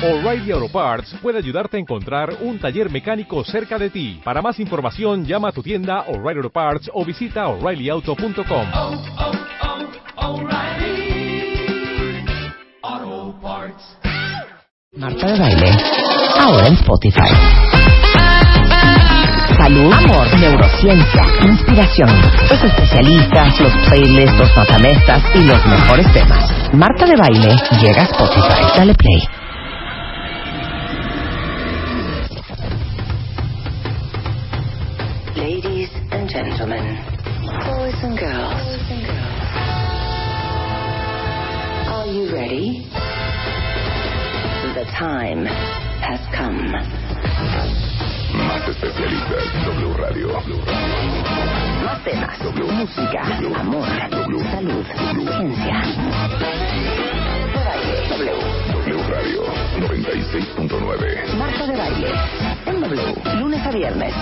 O'Reilly Auto Parts puede ayudarte a encontrar un taller mecánico cerca de ti. Para más información, llama a tu tienda O'Reilly Auto Parts o visita oreillyauto.com. oh, oh, Parts. Marta de Baile, ahora en Spotify. Salud, amor, neurociencia, inspiración, los especialistas, los playlists, los matamestas y los mejores temas. Marta de Baile llega a Spotify. Dale play. Time has come. Más especialistas, W Radio. Más temas, música, amor, salud, ciencia. De baile, W. W Radio 96.9. Marta de baile, en W, lunes a viernes.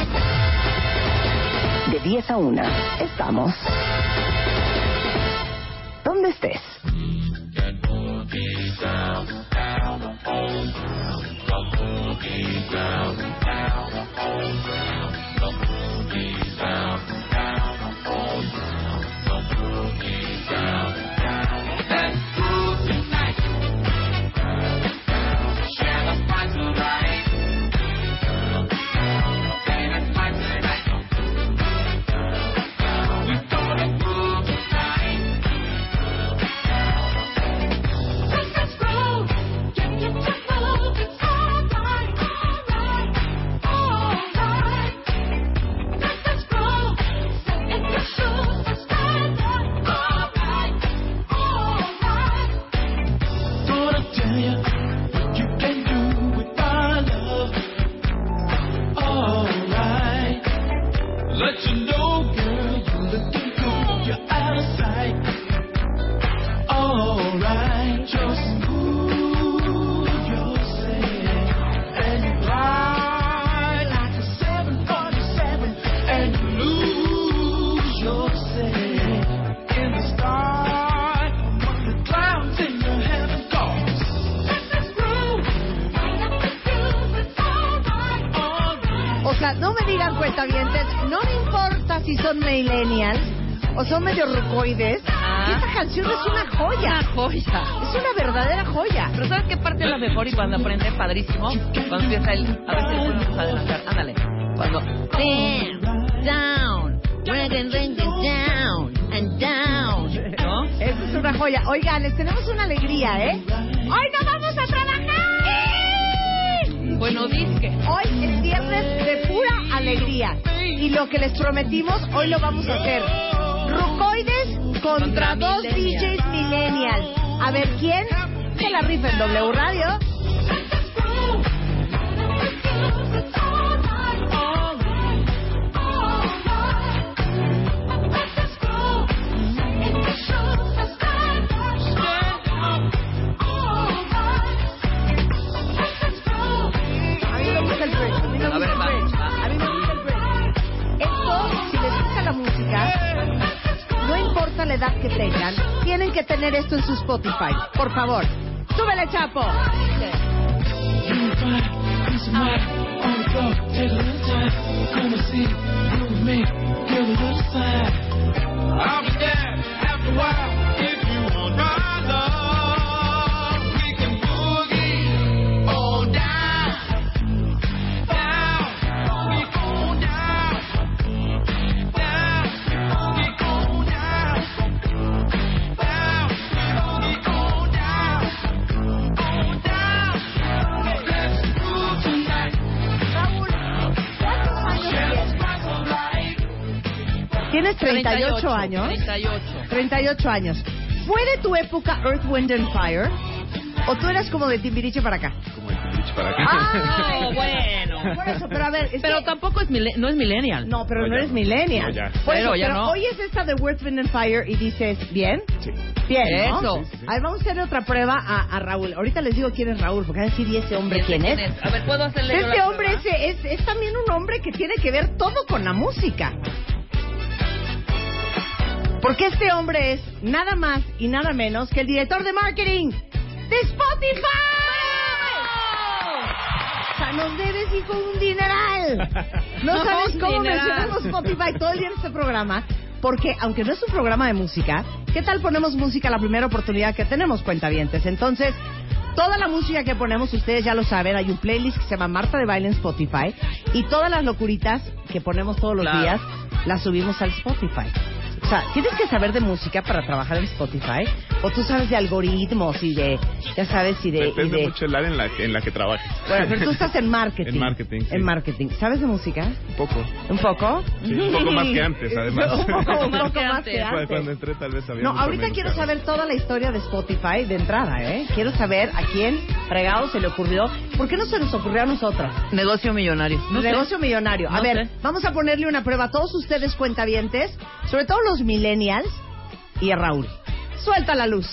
De 10 a 1, estamos. ¿Dónde estés? down the whole ground. The boogie ground, down the whole. The boogie ground. No me digan cuentavientes, no me importa si son millennials o son medio rucoides. Esta canción es una joya. Una joya. Es una verdadera joya. Pero ¿sabes qué parte es la mejor y cuando aprende? Padrísimo. Cuando empieza el... A ver si podemos adelantar. Ándale. Cuando... Down, down, down, and down. ¿No? Esa es una joya. Oigan, les tenemos una alegría, ¿eh? ¡Hoy no vamos! Bueno, disque. Hoy es viernes de pura alegría. Y lo que les prometimos, hoy lo vamos a hacer. Rucoides contra, dos. DJs millennials. A ver quién se la rifa en W Radio. Edad que tengan, tienen que tener esto en su Spotify. Por favor, súbele, Chapo. I'll. 38, 38 años. 38. 38 años. ¿Fue de tu época Earth, Wind and Fire? ¿O tú eras como de Timbiriche para acá? Como de Timbiriche para acá. Ah, bueno. Por eso, pero a ver. Es pero que... tampoco es no es millennial. No, pero no, no eres no. millennial. No, ya. Por pero, eso, ya pero hoy es esta de Earth, Wind and Fire y dices, ¿bien? Sí. Bien, Eso. Sí, sí, sí. A ver, vamos a hacerle otra prueba a, a, Raúl. Ahorita les digo quién es Raúl, porque van a decir, ¿y ese hombre quién es? es? A ver, ¿puedo hacerle Este hombre es, es también un hombre que tiene que ver todo con la música. Porque este hombre es nada más y nada menos que el director de marketing de Spotify. México un dineral. No sabes cómo mencionamos Spotify todo el día en este programa. Porque, aunque no es un programa de música, ¿qué tal ponemos música la primera oportunidad que tenemos, cuentavientes? Entonces, toda la música que ponemos, ustedes ya lo saben, hay un playlist que se llama Marta de Baile en Spotify. Y todas las locuritas que ponemos todos los Claro. días, las subimos al Spotify. O sea, tienes que saber de música para trabajar en Spotify. O tú sabes de algoritmos y de, ya sabes, y de... y Depende de- mucho el área en la, que- en la que trabajes. Bueno, pero tú estás en marketing. En marketing, sí. En marketing. ¿Sabes de música? Un poco. ¿Un poco? Sí, un poco más que antes, además. un poco, un poco Más que antes. Cuando entré tal vez había No, ahorita menos quiero saber toda la historia de Spotify de entrada, ¿eh? Quiero saber a quién fregado se le ocurrió. ¿Por qué no se nos ocurrió a nosotras? Negocio millonario. No sé. Negocio millonario. A No ver, sé. vamos a ponerle una prueba a todos ustedes cuentavientes, sobre todo los millennials y a Raúl. Suelta la luz.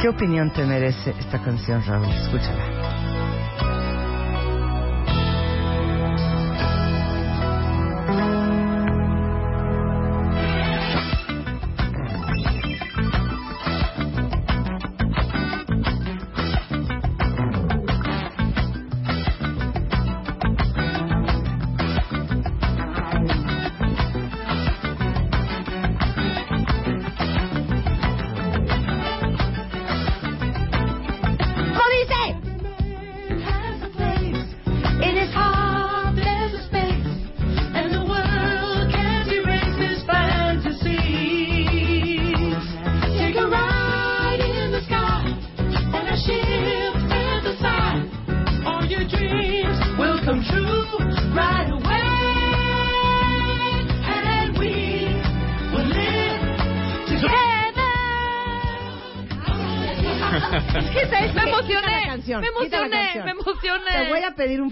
¿Qué opinión te merece esta canción, Raúl? Escúchala.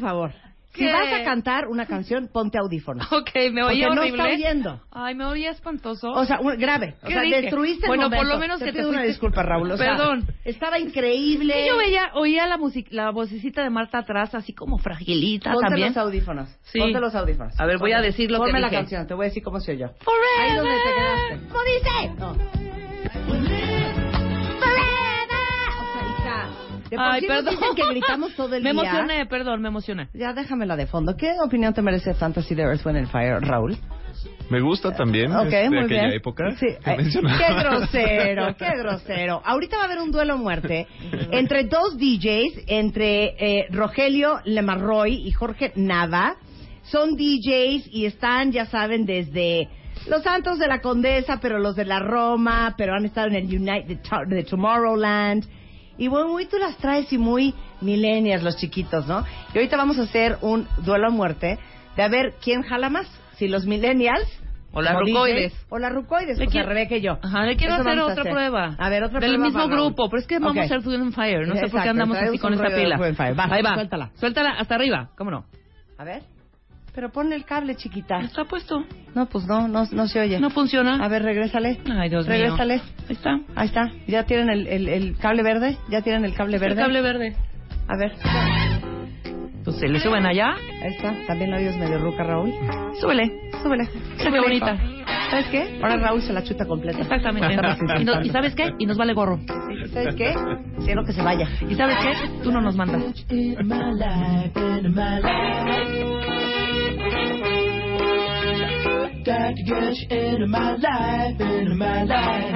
Favor. Si ¿Qué? vas a cantar una canción, ponte audífonos. Ok, me Porque oía no horrible. está oyendo. Ay, me oía espantoso. O sea, un- grave. O ¿Qué sea, dije? destruiste el Bueno, por momento. lo menos te que te pido una fuiste- disculpa, Raúl. O sea, Perdón. estaba increíble. Sí, yo veía, oía la music, la vocecita de Marta atrás, así como fragilita Ponte también. los audífonos. Sí. Ponte los audífonos. A ver, voy a Ponte- decir lo que Ponme la dije. canción, te voy a decir cómo se oyó. Forever. Ahí donde te quedaste. ¿Cómo dice? No. De por Ay, sí nos perdón. dicen que gritamos todo el me día. emocioné, perdón, me emocioné. Ya déjamela de fondo. ¿Qué opinión te merece Fantasy de Earth, Wind and Fire, Raúl? Me gusta también. Ok, es de muy aquella bien. época Sí, que mencionaba. qué grosero, qué grosero. Ahorita va a haber un duelo a muerte entre dos DJs, entre eh, Rogelio Lemarroy y Jorge Nava. Son DJs y están, ya saben, desde los Santos de la Condesa, pero los de la Roma, pero han estado en el Unite de Tomorrowland. Y bueno, muy tú las traes y muy millennials los chiquitos, ¿no? Y ahorita vamos a hacer un duelo a muerte de a ver quién jala más. Si los millennials O las rucoides. O las rucoides, o sea, quiero- Rebeca y yo. Ajá, le quiero hacer otra prueba. A ver, otra Del prueba. mismo para Raúl. grupo, pero es que vamos Ok. a hacer Food and Fire. No sé por Exacto, qué andamos así con esta pila. Va, Ahí va. suéltala. Suéltala hasta arriba, ¿cómo no? A ver. Pero ponle el cable, chiquita. Está puesto. No, pues no, no, no se oye. No funciona. A ver, regrésale. Ay, Dios mío. Regrésale. Ahí está. Ahí está. ¿Ya tienen el, el, el cable verde? ¿Ya tienen el cable El verde? cable verde. A ver. Pues se le suben allá. Ahí está. También la oyes medio ruca, Raúl. Súbele. Súbele. Qué bonita. ¿Sabes qué? Ahora Raúl se la chuta completa. Exactamente. Y, no-. ¿Y sabes qué? Y nos vale gorro. ¿Sabes qué? Quiero que se vaya. ¿Y sabes qué? Tú no nos mandas. Got to get you into my life, into my life.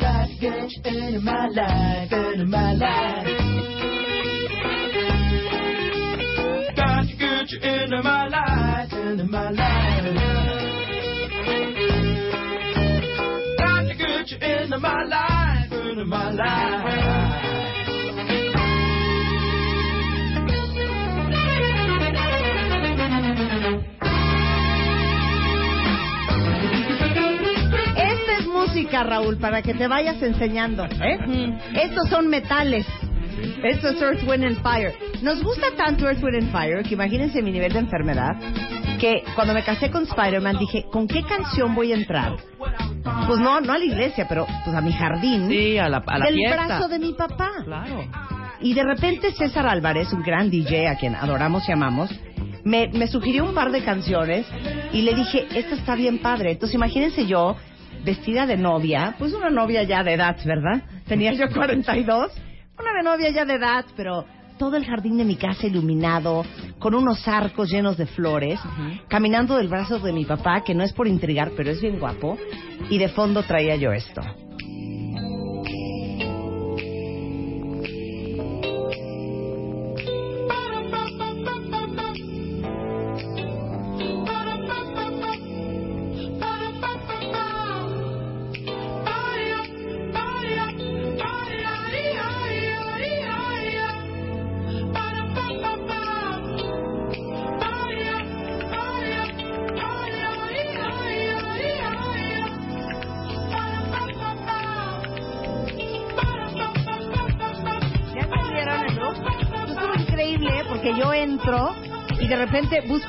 Got to get you into my life, into my life. Got to get you into my life, into my life. Got to get you into my life, into my life. Música, Raúl, para que te vayas enseñando. ¿eh? Estos son metales. Esto es Earth, Wind and Fire. Nos gusta tanto Earth, Wind and Fire que imagínense mi nivel de enfermedad que cuando me casé con Spider-Man dije, ¿con qué canción voy a entrar? Pues no, no a la iglesia, pero pues a mi jardín Sí, a la, a la del fiesta. brazo de mi papá. Claro. Y de repente César Álvarez, un gran DJ a quien adoramos y amamos, me, me sugirió un par de canciones y le dije, esta está bien padre. Entonces imagínense yo, vestida de novia, pues una novia ya de edad, ¿verdad? tenía yo 42, una novia ya de edad, pero todo el jardín de mi casa iluminado, con unos arcos llenos de flores, caminando del brazo de mi papá, que no es por intrigar, pero es bien guapo, y de fondo traía yo esto.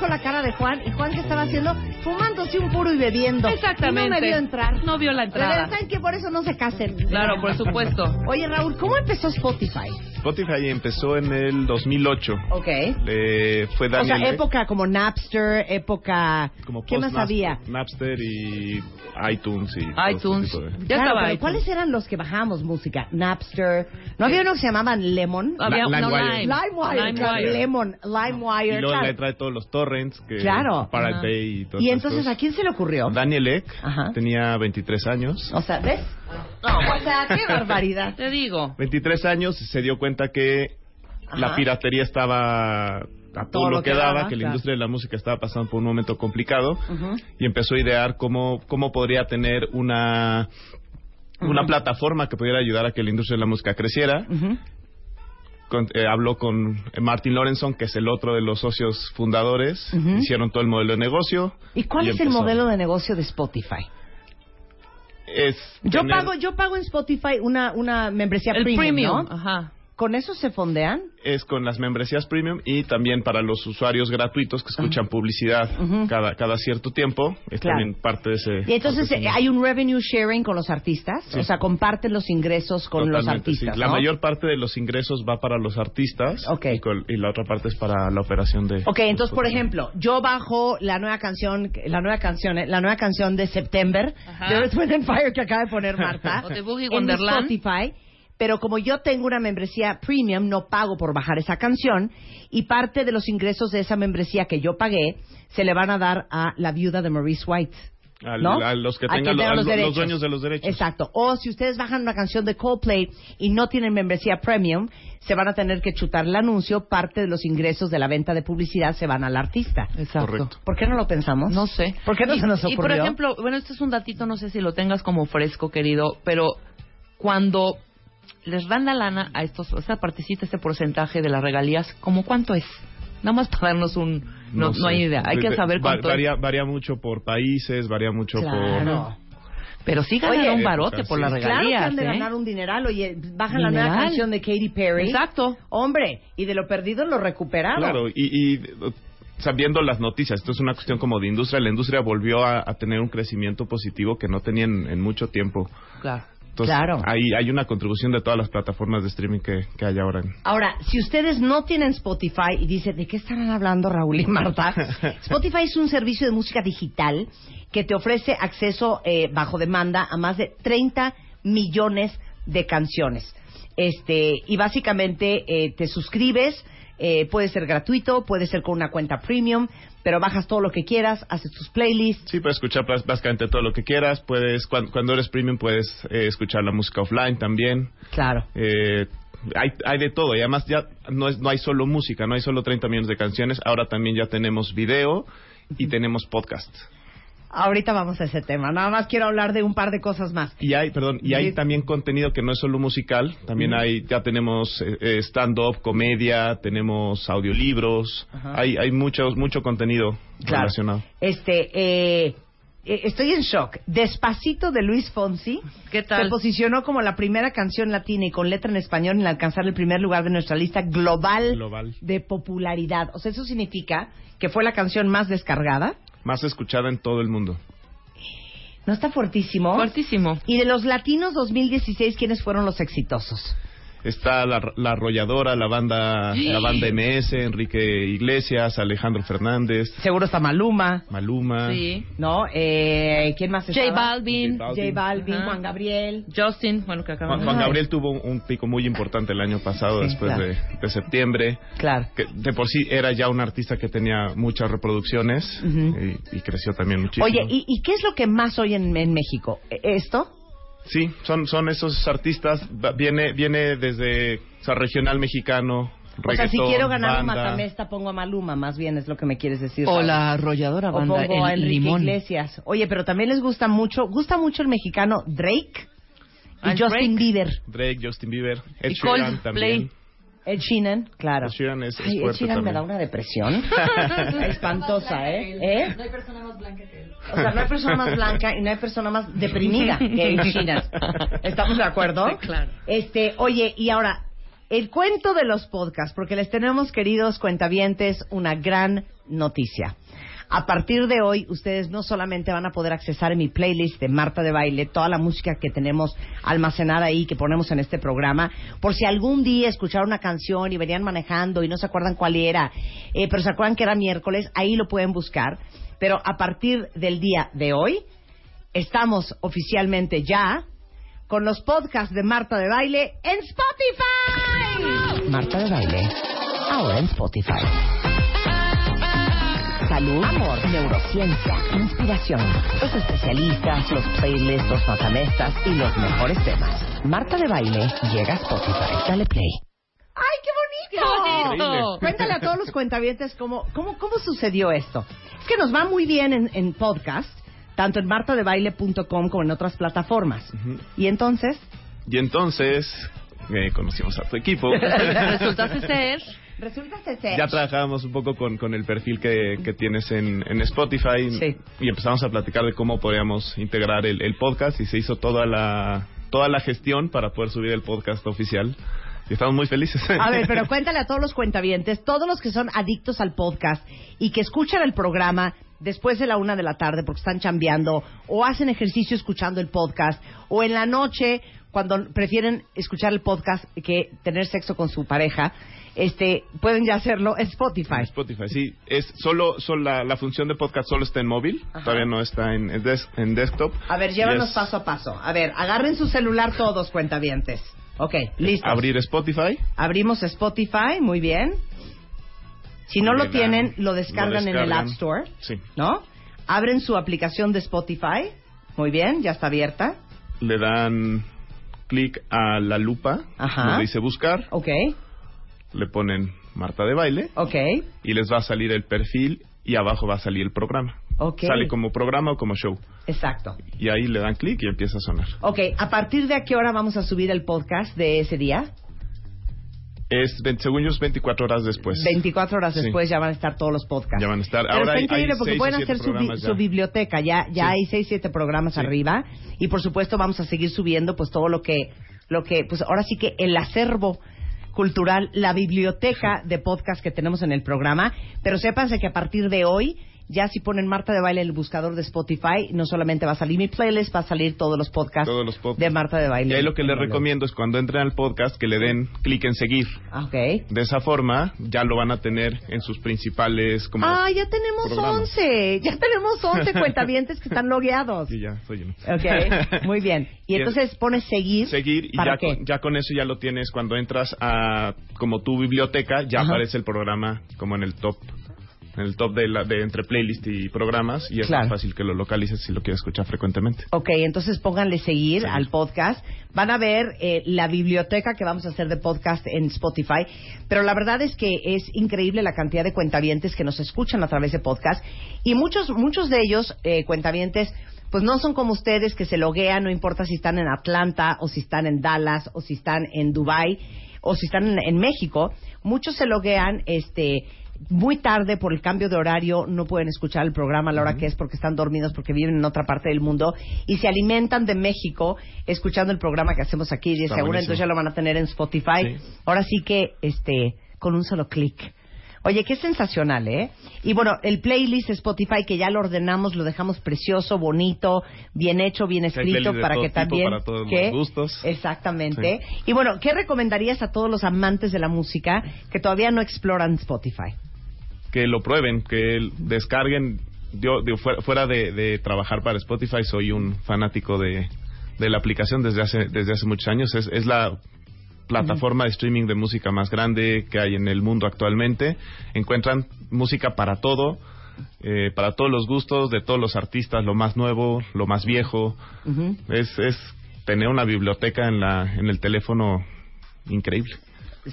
La cara de Juan y Juan que estaba haciendo fumándose un puro y bebiendo. Exactamente. Y no me vio entrar. No vio la entrada. ¿Saben que por eso no se casen? Claro, por supuesto. Oye, Raúl, ¿cómo empezó Spotify? Spotify empezó en el 2008. Ok. Le fue O Daniel sea, Ek, época como Napster, época... como ¿Qué más había? Napster y iTunes y iTunes. de- Ya Claro, estaba pero iTunes. ¿cuáles eran los que bajábamos música? Napster. ¿No había uno que se llamaban Lemon? Había no, LimeWire. Lime. LimeWire, claro, LimeWire. Lemon, Y LimeWire. luego claro. le trae todos los torrents que Claro. Bay y todo Y entonces, ¿a quién se le ocurrió? Daniel Ek Ajá. tenía 23 años. O sea, ¿ves? No, o sea, qué barbaridad. Te digo. 23 años se dio cuenta que Ajá. la piratería estaba a todo, Todo lo que, daba, que la claro. industria de la música estaba pasando por un momento complicado y empezó a idear cómo, cómo podría tener una, una plataforma que pudiera ayudar a que la industria de la música creciera. Ujú. Con- eh, habló con Martin Lorenson, que es el otro de los socios fundadores. Hicieron todo el modelo de negocio. ¿Y cuál y es el modelo de negocio de Spotify? Es Yo tener- pago, yo pago en Spotify una, una membresía El premium, premium. ¿no? Ajá. ¿Con eso se fondean? es con las membresías premium y también para los usuarios gratuitos que escuchan publicidad cada, cada cierto tiempo. Es Claro. también parte de ese. Y entonces eh, hay un revenue sharing con los artistas, Sí. o sea, comparten los ingresos con los Totalmente, artistas. sí. La ¿no? mayor parte de los ingresos va para los artistas Ok. y, con- y la otra parte es para la operación de. Ok, entonces por ejemplo, yo bajo la nueva canción, la nueva canción, eh, la nueva canción de September Ajá. de Earth, Wind and Fire que acaba de poner Marta O de Boogie en Wonderland. Spotify. Pero como yo tengo una membresía premium, no pago por bajar esa canción y parte de los ingresos de esa membresía que yo pagué se le van a dar a la viuda de Maurice White. Al- ¿no? a los que tengan tenga los, dueños de los derechos. Exacto. O si ustedes bajan una canción de Coldplay y no tienen membresía premium, se van a tener que chutar el anuncio. Parte de los ingresos de la venta de publicidad se van al artista. Exacto. Correcto. ¿Por qué no lo pensamos? No sé. ¿Por qué no y, se nos Y por ocurrió? ejemplo, bueno, este es un datito, no sé si lo tengas como fresco, querido, pero cuando les dan la lana a estos, esta partecita, este porcentaje de las regalías, ¿cómo cuánto es? Nada más para darnos un... No, no, sé. hay idea. Hay que saber va- cuánto varía, es. varía mucho por países, varía mucho Claro. Pero sí ganan Oye, un barote por las Claro que regalías, han de ¿eh? ganar un dineral. Oye, bajan la nueva canción de Katy Perry. Exacto. Hombre, y de lo perdido lo recuperaron. por... Claro, y, y sabiendo las noticias, esto es una cuestión como de industria, la industria volvió a, a tener un crecimiento positivo que no tenían en mucho tiempo. Claro. Entonces, Claro. hay, hay una contribución de todas las plataformas de streaming que, que hay ahora. Ahora, si ustedes no tienen Spotify y dicen, ¿de qué estarán hablando Raúl y Marta? Spotify es un servicio de música digital que te ofrece acceso eh, bajo demanda a más de 30 millones de canciones. Este, y básicamente eh, te suscribes, eh, puede ser gratuito, puede ser con una cuenta premium, pero bajas todo lo que quieras, haces tus playlists. Sí, puedes escuchar básicamente todo lo que quieras. Puedes, cuando, cuando eres premium, puedes eh, escuchar la música offline también. Claro. Eh, hay, hay de todo y además ya no, es, no hay solo música, no hay solo 30 millones de canciones, ahora también ya tenemos video y tenemos podcast. Ahorita vamos a ese tema. Nada más quiero hablar de un par de cosas más. Y hay, perdón, y Sí. hay también contenido que no es solo musical, también hay, ya tenemos eh, eh, stand-up, comedia, tenemos audiolibros, Ajá. hay, hay mucho, mucho contenido Claro. relacionado. Este, eh, eh, estoy en shock. Despacito de Luis Fonsi ¿Qué tal? se posicionó como la primera canción latina y con letra en español en alcanzar el primer lugar de nuestra lista global, Global. de popularidad. O sea, eso significa que fue la canción más descargada. Más escuchada en todo el mundo. ¿No está fuertísimo? Fuertísimo. Y de los latinos 2016, ¿quiénes fueron los exitosos? Está la, la arrolladora, la banda, la banda MS, Enrique Iglesias, Alejandro Fernández, Seguro está Maluma, Maluma. Sí. ¿no? Eh, ¿Quién más J? Balvin. J J Balvin. Juan Gabriel. Justin, bueno, que acabamos Juan, Juan Gabriel tuvo un, un pico muy importante el año pasado, Sí, después claro. de, de septiembre. Claro. Que de por sí era ya un artista que tenía muchas reproducciones y, y creció también muchísimo. Oye, ¿y, y qué es lo que más oyen en, en México? ¿E- ¿Esto? Sí, son, son esos artistas, viene, viene desde o sea, regional mexicano, o sea, si quiero ganar un banda. matamesta, pongo a Maluma, más bien es lo que me quieres decir. O la arrolladora O banda pongo a El Enrique Limón. Iglesias. Oye, pero también les gusta mucho, gusta mucho el mexicano Drake y Ah, Justin Drake. Bieber. Drake, Justin Bieber, Ed Y Sheeran Coldplay. también. Ed Sheeran, claro. Ed Sheeran es, es Ay, Ed Sheeran me da una depresión espantosa, ¿eh? ¿Eh? No hay persona más blanca que él. O sea, no hay persona más blanca y no hay persona más deprimida que Ed Sheeran. ¿Estamos de acuerdo? Sí, claro. Este, oye, y ahora, el cuento de los podcasts, porque les tenemos, queridos cuentavientes, una gran noticia. A partir de hoy, ustedes no solamente van a poder accesar en mi playlist de Marta de Baile toda la música que tenemos almacenada ahí, que ponemos en este programa, por si algún día escucharon una canción y venían manejando y no se acuerdan cuál era, eh, pero se acuerdan que era miércoles, ahí lo pueden buscar. Pero a partir del día de hoy, estamos oficialmente ya con los podcasts de Marta de Baile en Spotify. Marta de Baile, ahora en Spotify. Salud, amor, neurociencia, inspiración, los especialistas, los playlists, los matamestas y los mejores temas. Marta de Baile llega a Spotify. Dale play. ¡Ay, qué bonito! ¡Qué bonito! Cuéntale a todos los cuentavientes cómo, cómo, cómo sucedió esto. Es que nos va muy bien en, en podcast, tanto en martadebaile.com como en otras plataformas. Y entonces, Y entonces eh, conocimos a tu equipo. Resulta ser. resulta ser... ya trabajábamos un poco con, con el perfil que, que tienes en, en Spotify Sí. y empezamos a platicar de cómo podíamos integrar el, el podcast y se hizo toda la toda la gestión para poder subir el podcast oficial y estamos muy felices. A ver, pero cuéntale a todos los cuentavientes, todos los que son adictos al podcast y que escuchan el programa después de la una de la tarde porque están chambeando o hacen ejercicio escuchando el podcast o en la noche cuando prefieren escuchar el podcast que tener sexo con su pareja, este, pueden ya hacerlo en Spotify. Spotify, sí. Es solo, solo la, la función de podcast solo está en móvil, Ajá. todavía no está en, en, des- en desktop. A ver, llévanos es paso a paso. A ver, agarren su celular todos, cuentavientes. Ok, listo. Abrir Spotify, Abrimos Spotify, muy bien. Si no lo tienen, lo lo descargan, en el descargan. App Store, sí. ¿no? Abren su aplicación de Spotify, muy bien, ya está abierta. Le dan clic a la lupa, Ajá. donde dice buscar, Ok, le ponen Marta de baile ok, y les va a salir el perfil y abajo va a salir el programa. Sale como programa o como show. Exacto. Y ahí le dan clic y empieza a sonar. Ok, ¿a partir de a qué hora vamos a subir el podcast de ese día? Es, según yo, es 24 horas después. 24 horas Sí. después ya van a estar todos los podcasts. Ya van a estar. Pero Ahora está increíble hay porque pueden hacer su, bi- su biblioteca. Ya, ya Sí. hay seis, siete programas Sí. arriba. Y por supuesto vamos a seguir subiendo pues todo lo que, lo que, pues ahora sí que el acervo cultural, la biblioteca de podcast que tenemos en el programa. Pero sépanse que a partir de hoy, ya si ponen Marta de Baile en el buscador de Spotify, no solamente va a salir mi playlist, va a salir todos los podcasts, Todos los podcasts. de Marta de Baile. Y ahí lo que les recomiendo es cuando entren al podcast que le den clic en seguir. Ah. De esa forma ya lo van a tener en sus principales como Ah, ya tenemos programas. 11. Ya tenemos 11 cuentavientes que están logueados. Sí, ya soy uno. Ok, muy bien. Y entonces pones seguir. seguir y ¿Para ya qué? con, ya con eso ya lo tienes cuando entras a como tu biblioteca ya Ajá. aparece el programa como en el top en el top de, la, de entre playlist y programas y es Claro. más fácil que lo localices si lo quieres escuchar frecuentemente. Ok, entonces pónganle seguir Seguir. al podcast. Van a ver eh, la biblioteca que vamos a hacer de podcast en Spotify. Pero la verdad es que es increíble la cantidad de cuentavientes que nos escuchan a través de podcast. Y muchos, muchos de ellos, eh, cuentavientes, pues no son como ustedes que se loguean, no importa si están en Atlanta o si están en Dallas o si están en Dubai o si están en, en México. Muchos se loguean, este muy tarde por el cambio de horario no pueden escuchar el programa a la hora que es porque están dormidos porque viven en otra parte del mundo y se alimentan de México escuchando el programa que hacemos aquí y seguro entonces ya lo van a tener en Spotify Sí. ahora sí que este con un solo clic Oye, qué sensacional, ¿eh? Y bueno, el playlist Spotify que ya lo ordenamos, lo dejamos precioso, bonito, bien hecho, bien escrito para que también para todos los gustos. Exactamente. Y bueno, ¿qué recomendarías a todos los amantes de la música que todavía no exploran Spotify? Que lo prueben, que descarguen. Yo, digo, fuera, fuera de, de trabajar para Spotify, soy un fanático de, de la aplicación desde hace, desde hace muchos años. Es, es la plataforma de streaming de música más grande que hay en el mundo actualmente. Encuentran música para todo, eh, para todos los gustos, de todos los artistas, lo más nuevo, lo más viejo. Es, es tener una biblioteca en, la, en el teléfono increíble.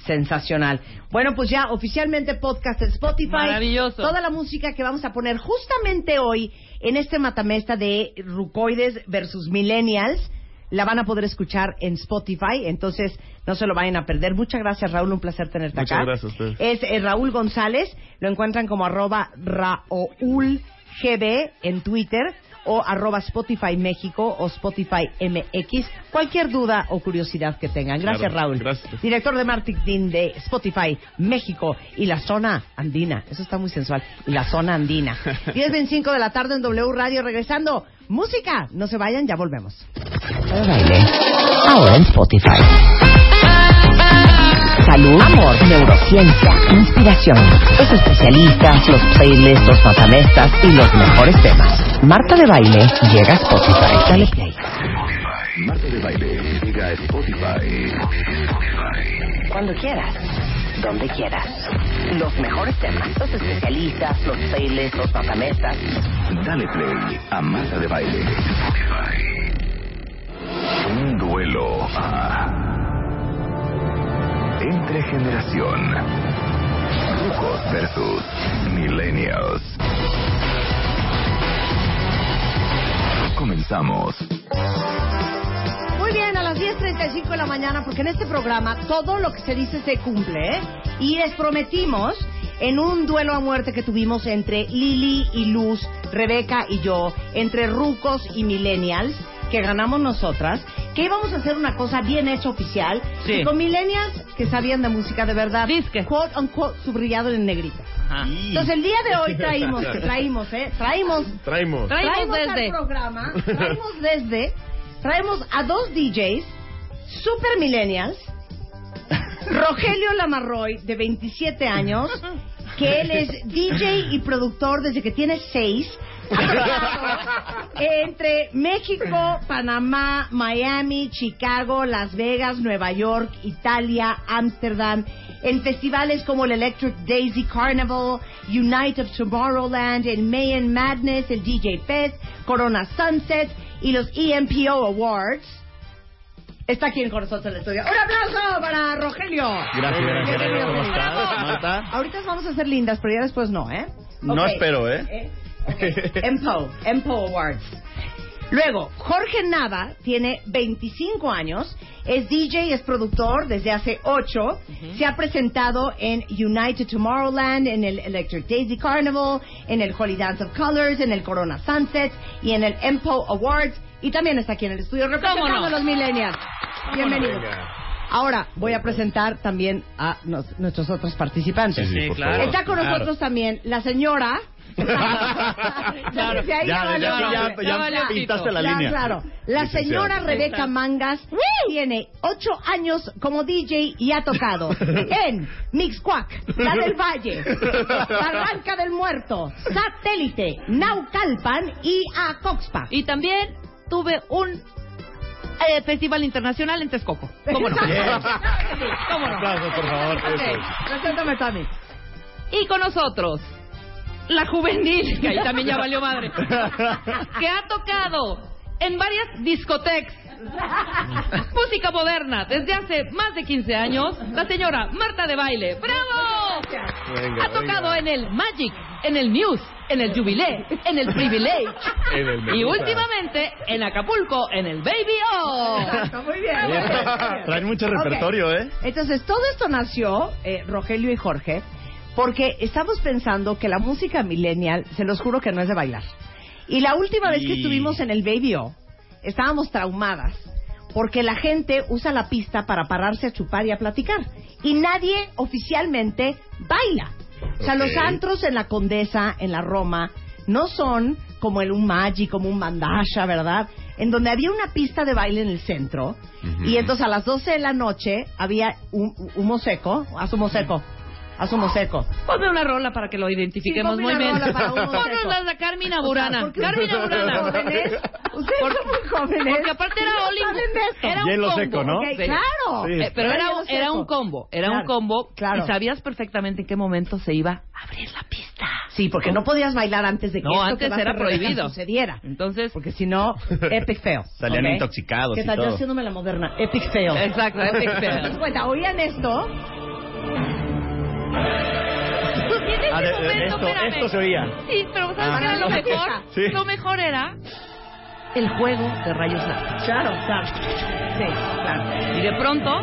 Sensacional. Bueno, pues ya oficialmente podcast en Spotify. Maravilloso. Toda la música que vamos a poner justamente hoy en este matamesta de Rucoides versus Millennials la van a poder escuchar en Spotify, entonces no se lo vayan a perder. Muchas gracias, Raúl, un placer tenerte Muchas acá. gracias a ustedes. Es eh, Raúl González, lo encuentran como arroba raoulgb en Twitter o arroba Spotify México o Spotify MX. Cualquier duda o curiosidad que tengan. Gracias, Claro, Raúl. gracias. Director de marketing de Spotify México y la zona andina. Eso está muy sensual. Y la zona andina. 10.25 de la tarde en W Radio. Regresando. Música. No se vayan, ya volvemos. Ahora en Spotify. Salud, amor, neurociencia, inspiración. Los especialistas, los playlists, los matamestas y los mejores temas. Marta de Baile llega a Spotify. Dale play. Marta de Baile llega a Spotify. Cuando quieras. Donde quieras. Los mejores temas. Los especialistas, los playlists, los matamestas. Dale play a Marta de Baile. Un duelo a... Entre generación. Rucos versus Millennials. Comenzamos. Muy bien, a las 10.35 de la mañana, porque en este programa todo lo que se dice se cumple. ¿eh? Y les prometimos, en un duelo a muerte que tuvimos entre Lili y Luz, Rebeca y yo, entre rucos y millennials, que ganamos nosotras, que íbamos a hacer una cosa bien hecha oficial, Sí. y con millennials que sabían de música de verdad, Disque. quote unquote, subrayado en negrita. Ajá. Entonces el día de hoy traímos, traímos, ¿eh? Traímos Traemos. Traemos traemos desde. al programa, traemos desde, traemos a dos DJs super millennials, Rogelio Lamarroy, de 27 años, que él es DJ y productor desde que tiene 6. Entre México, Panamá, Miami, Chicago, Las Vegas, Nueva York, Italia, Ámsterdam, en festivales como el Electric Daisy Carnival, Unite of Tomorrowland, el Mayan Madness, el DJ Fest, Corona Sunset y los EMPO Awards. Está aquí con nosotros en el estudio. ¡Un aplauso para Rogelio! Gracias, gracias. Bienvenido, ¿Cómo bienvenido. estás, Marta? Ahorita vamos a ser lindas, pero ya después no, ¿eh? No espero, ¿eh? Eh, ok. EMPO, EMPO Awards. Luego, Jorge Nava tiene 25 años, es DJ, es productor desde hace 8, se ha presentado en United Tomorrowland, en el Electric Daisy Carnival, en el Holy Dance of Colors, en el Corona Sunset y en el EMPO Awards y también está aquí en el estudio representando no? a los millennials. Bienvenido. Ahora voy a presentar también a nos- nuestros otros participantes. Sí, claro. Está con Claro. nosotros también la señora. Claro. Ya, pintaste la Ya, línea. Claro. La señora Rebeca Mangas tiene ocho años como DJ y ha tocado en Mixcuac, La del Valle, Barranca del Muerto, Satélite, Naucalpan y Acoxpa. Y también tuve un eh, festival internacional en Texcoco. ¿Cómo no? ¿Cómo no? Aplausos, por favor. Ok, Preséntame, Tami. Y con nosotros, la juvenil, que ahí también ya valió madre, que ha tocado en varias discotecas. Música moderna desde hace más de 15 años, la señora Marta de Baile. ¡Bravo! Venga, ha tocado venga. en el Magic, en el Muse, en el Jubilee, en el Privilege En el y últimamente en Acapulco, en el Baby O. Muy bien. muy bien. Traen mucho repertorio, ¿eh? Entonces, todo esto nació, eh, Rogelio y Jorge, porque estamos pensando que la música millennial, se los juro que no es de bailar. Y la última vez que Y- estuvimos en el Baby O, estábamos traumadas, porque la gente usa la pista para pararse a chupar y a platicar. Y nadie oficialmente baila. O sea, los Ok. antros en la Condesa, en la Roma, no son como el un Maggi, como un Mandasha, ¿verdad? En donde había una pista de baile en el centro y entonces a las 12 de la noche había un humo seco, haz humo seco, haz humo seco. Ponme una rola para que lo identifiquemos Sí, muy ponme bien. una rola para uno Ponnos seco. las de Carmina Burana. ¿Por qué Carmina Burana. jóvenes? Ustedes Porque- son muy jóvenes. Porque aparte era esto. Era un Hielo combo. seco, ¿no? Ok, Sí. claro. Sí. Eh, pero era, era un combo, era Claro, un combo claro. y sabías perfectamente en qué momento se iba a abrir la pista. Sí, porque no podías bailar antes de que No, esto antes que a era prohibido. sucediera. Entonces, Porque si no, epic fail. Salían ¿ok? intoxicados. Yo todo. haciéndome la moderna. Epic fail. exacto, epic fail. Haz cuenta, oían esto. Ah, de- de- momento, esto, espérame. esto se oía. Sí, pero ¿sabes Ah. qué era lo La mejor? Sí. Lo mejor era el juego de rayos láser. Claro, claro. Sí, claro. Y de pronto,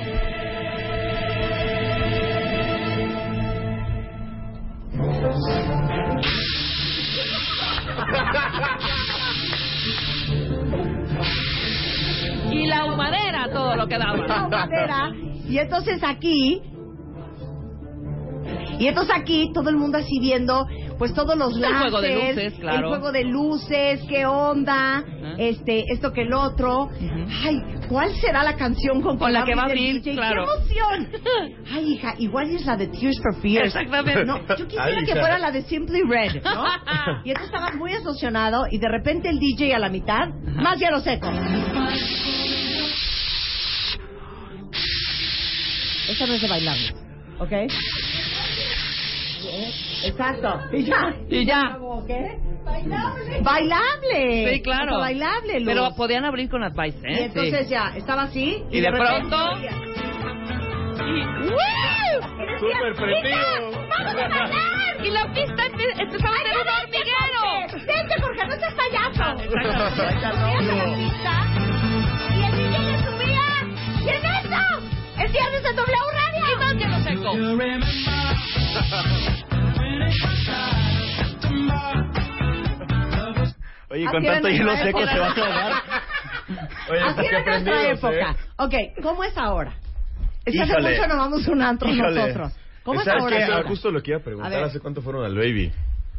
y la humadera todo lo que La daba. madera. Y entonces aquí. Y entonces aquí todo el mundo así viendo, pues todos los El láseres, juego de luces, claro. el juego de luces, qué onda, Ajá. este, esto que el otro. Ay, ¿cuál será la canción con, Con la que va a el abrir, DJ? claro. ¡Qué emoción! Ay, hija, igual es la de Tears for Fears. Exactamente. No, yo quisiera Ay, que fuera la de Simply Red, ¿no? y entonces estaba muy emocionado y de repente el DJ a la mitad, más hielo seco. Esa no es de bailar, ¿ok? Exacto. Y ya. Y ya. ¿Qué? Bailable. Bailable. Sí, claro. O sea, bailable, Luz. Pero podían abrir con Advice, Y ¿eh? entonces Sí. ya, estaba así. Y de pronto- Súper prendido. ¡Vamos a bailar! Y la pista empe- empezaba a ser un hormiguero. ¡Vente, Jorge, no seas payaso! Exacto. Y el le subía. ¿Y en eso? ¡El viernes de W Radio! Y más hielo seco. Oye, con tanto hielo seco se va a ahogar. Oye, Así qué era nuestra época. ¿eh? Ok, ¿cómo es ahora? Es que hace Híjole. mucho no vamos a un antro Híjole. nosotros. ¿Cómo es ¿Sabes ahora? qué? Sara? Ah, justo lo que iba a preguntar. A. ¿Hace cuánto fueron al baby?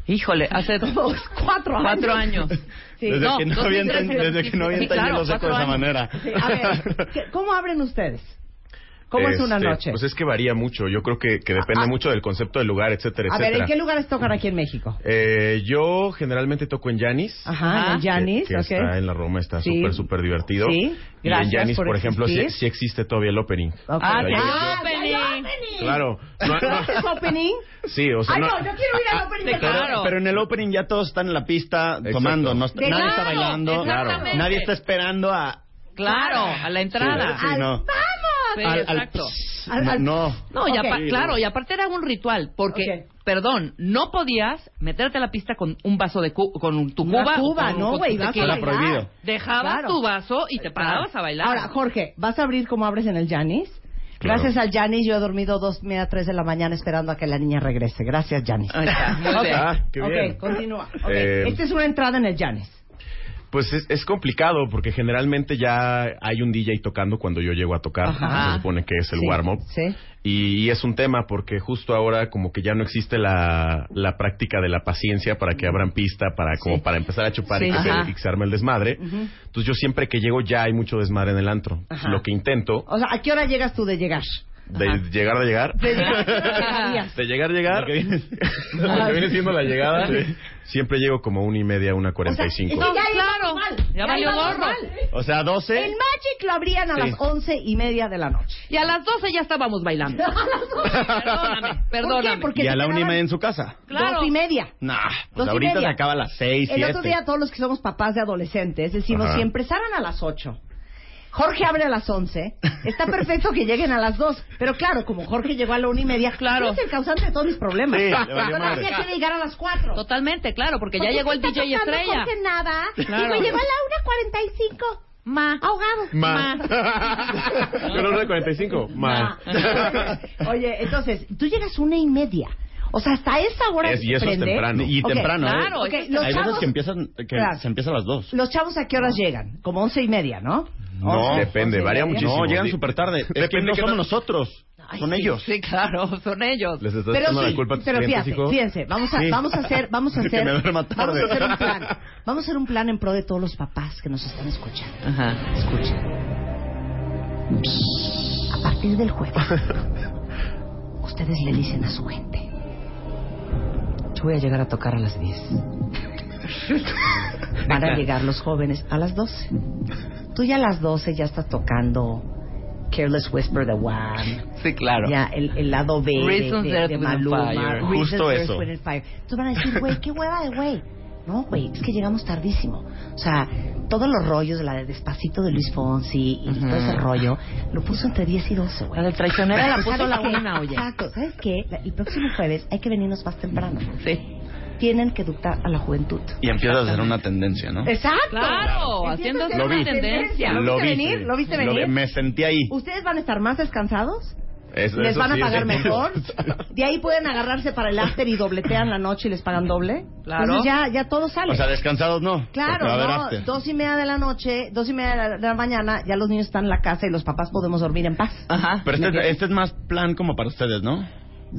Híjole, hace Dos, cuatro años. cuatro años. Sí. Desde, No, que no 2013, avientan, desde que no sí, avientan claro, hielo seco de esa años. manera. Sí, a ver, ¿qué- ¿cómo abren ustedes? ¿Cómo es una Este, noche? Pues es que varía mucho. Yo creo que, que depende Ah. mucho del concepto del lugar, etcétera, a ver, etcétera. ¿en qué lugares tocan aquí en México? Eh, yo generalmente toco en Yanis. Ajá, en el que- Janis, que, ok. está en la Roma, está Sí. súper, súper divertido. Sí, y gracias en Yanis, por por, ejemplo, sí, sí existe todavía el opening. Ok. Ah, sí, sí, Ah, opening. hay opening. Claro. No, no- ¿Es opening? sí, o sea, Ay, no, no- yo quiero ir al opening. sí, de claro. Pero en el opening ya todos están en la pista Exacto. tomando. No, está- nadie está claro, bailando. exactamente. Nadie está esperando a... Claro, a la entrada. Sí, Al- no. Exacto. Al- al- No. No, y Ok. apa- claro, y aparte era un ritual, porque, perdón, no podías meterte a la pista con un vaso de cu con tu Una cuba. cuba, con- ¿no, güey? prohibido. Dejabas Claro. tu vaso y te parabas a bailar. Ahora, Jorge, ¿vas a abrir como abres en el Janis? Claro. Gracias al Janis, yo he dormido dos, media, tres de la mañana esperando a que la niña regrese. Gracias, Janis. Ahí está, muy Ok. bien. Ah, qué ok, bien. continúa. Ok, Eh, Esta es una entrada en el Janis. Pues es, es complicado porque generalmente ya hay un DJ tocando cuando yo llego a tocar. Ajá. Se supone que es el Sí, warm-up. Sí. Y, es un tema porque justo ahora como que ya no existe la, la práctica de la paciencia para que abran pista, para como Sí. para empezar a chupar y que y que se arme el desmadre. Entonces yo siempre que llego ya hay mucho desmadre en el antro. Ajá. Lo que intento O sea, ¿a qué hora llegas tú de llegar? De Ajá. llegar a llegar, De llegar, ¿a de llegar a llegar, Lo que viene- lo que viene siendo la llegada, siempre llego como una y media, una cuarenta y cinco. Ya claro. Ya valió gorro. normal. O sea, 12. El Magic lo abrían a Sí. las once y media de la noche. Y a las 12 ya estábamos bailando. Perdóname, perdóname. ¿Por qué? Porque y a la una y media en su casa. Claro. Dos y media. Nah, pues ahorita media. se acaba a las 6, El 7. otro día todos los que somos papás de adolescentes decimos, Ajá. si empezaran a las 8, Jorge abre a las 11, está perfecto que lleguen a las 2, pero claro, como Jorge llegó a la una y media, Claro. es el causante de todos mis problemas. Sí, nadie quiere llegar a las 4. Totalmente, claro, porque ya llegó el DJ estrella. Jorge nada, Claro. y me llegó a la 1.45, Ma. ahogado. Ma. Pero una de 45, ma. Oye, entonces, tú llegas una y media. O sea, hasta esa hora Es- y eso es prende. temprano. Y Ok, temprano, ¿eh? claro, Ok, eso es los Hay chavos, veces que empiezan, que Claro. se empieza a las 2. los chavos a qué horas llegan? Como once y media, ¿no? No, depende, varía muchísimo. No, llegan súper tarde. Es que Depende no qué somos nosotros. Son ellos. Sí, claro, son ellos. Les estás Pero echando sí, la culpa a tus pero clientes, fíjate, hijo. fíjense, vamos a, Sí. vamos a hacer, vamos a Que hacer, me duerma vamos a tarde. hacer un plan, vamos a hacer un plan en pro de todos los papás que nos están escuchando. Ajá. Escuchen. A partir del jueves, ustedes le dicen a su gente, yo voy a llegar a tocar a las 10. Van a llegar los jóvenes a las 12. Tú ya a las 12 ya estás tocando Careless Whisper de Wham. Sí, claro. Ya, el, el lado B de, Reasons de, de and Maluma. Fire. Justo eso. Fire. Entonces van a decir, güey, qué hueva de güey. No, güey, es que llegamos tardísimo. O sea, todos los rollos de la de Despacito de Luis Fonsi y todo ese rollo, lo puso entre 10 y 12, güey. La del traicionera la ¿Sabes puso la una, oye. Exacto. ¿Sabes qué? El próximo jueves hay que venirnos más temprano. Sí. Tienen que educar a la juventud. Y empieza a ser una tendencia, ¿no? Exacto. Claro, haciendo Lo una vi. tendencia. ¿Lo, viste venir? ¿Lo viste Lo venir? vi- me sentí ahí. ¿Ustedes van a estar más descansados? Eso- ¿Les eso van a sí, pagar sí. mejor? ¿De ahí pueden agarrarse para el after y dobletean la noche y les pagan doble? Claro. Entonces ya, ya todo sale. O sea, descansados no. Claro, no, dos y media de la noche, dos y media de la, de la mañana, ya los niños están en la casa y los papás podemos dormir en paz. Ajá. Pero este, este es más plan como para ustedes, ¿no?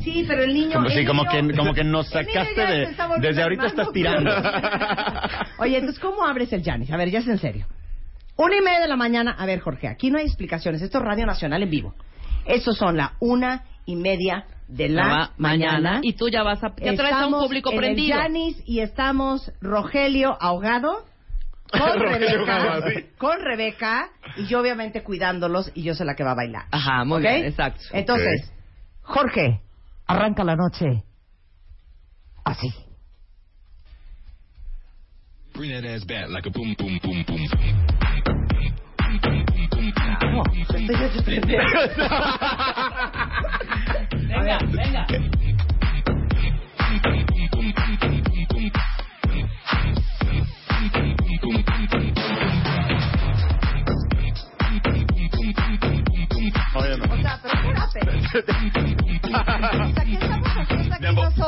Sí, pero el niño... Como, el sí, como niño- que, como que nos sacaste de... Desde ahorita estás tirando. Oye, entonces, ¿cómo abres el Janis? A ver, ya es en serio. Una y media de la mañana. A ver, Jorge, aquí no hay explicaciones. Esto es Radio Nacional en vivo. Estos son la una y media de la Ma- mañana. Y tú ya vas a. Ya traes a un público en prendido. el Janis y estamos Rogelio ahogado. Con Rebeca, sí. con Rebeca y yo obviamente cuidándolos y yo soy la que va a bailar. Ajá, muy ¿Ok? bien, exacto. Entonces, Jorge, arranca la noche así. Bring that ass back like a boom, boom, boom, boom. No, estoy. Venga, venga. Oye, no. O sea, pero espérate. O sea, ¿qué estamos haciendo aquí nosotros?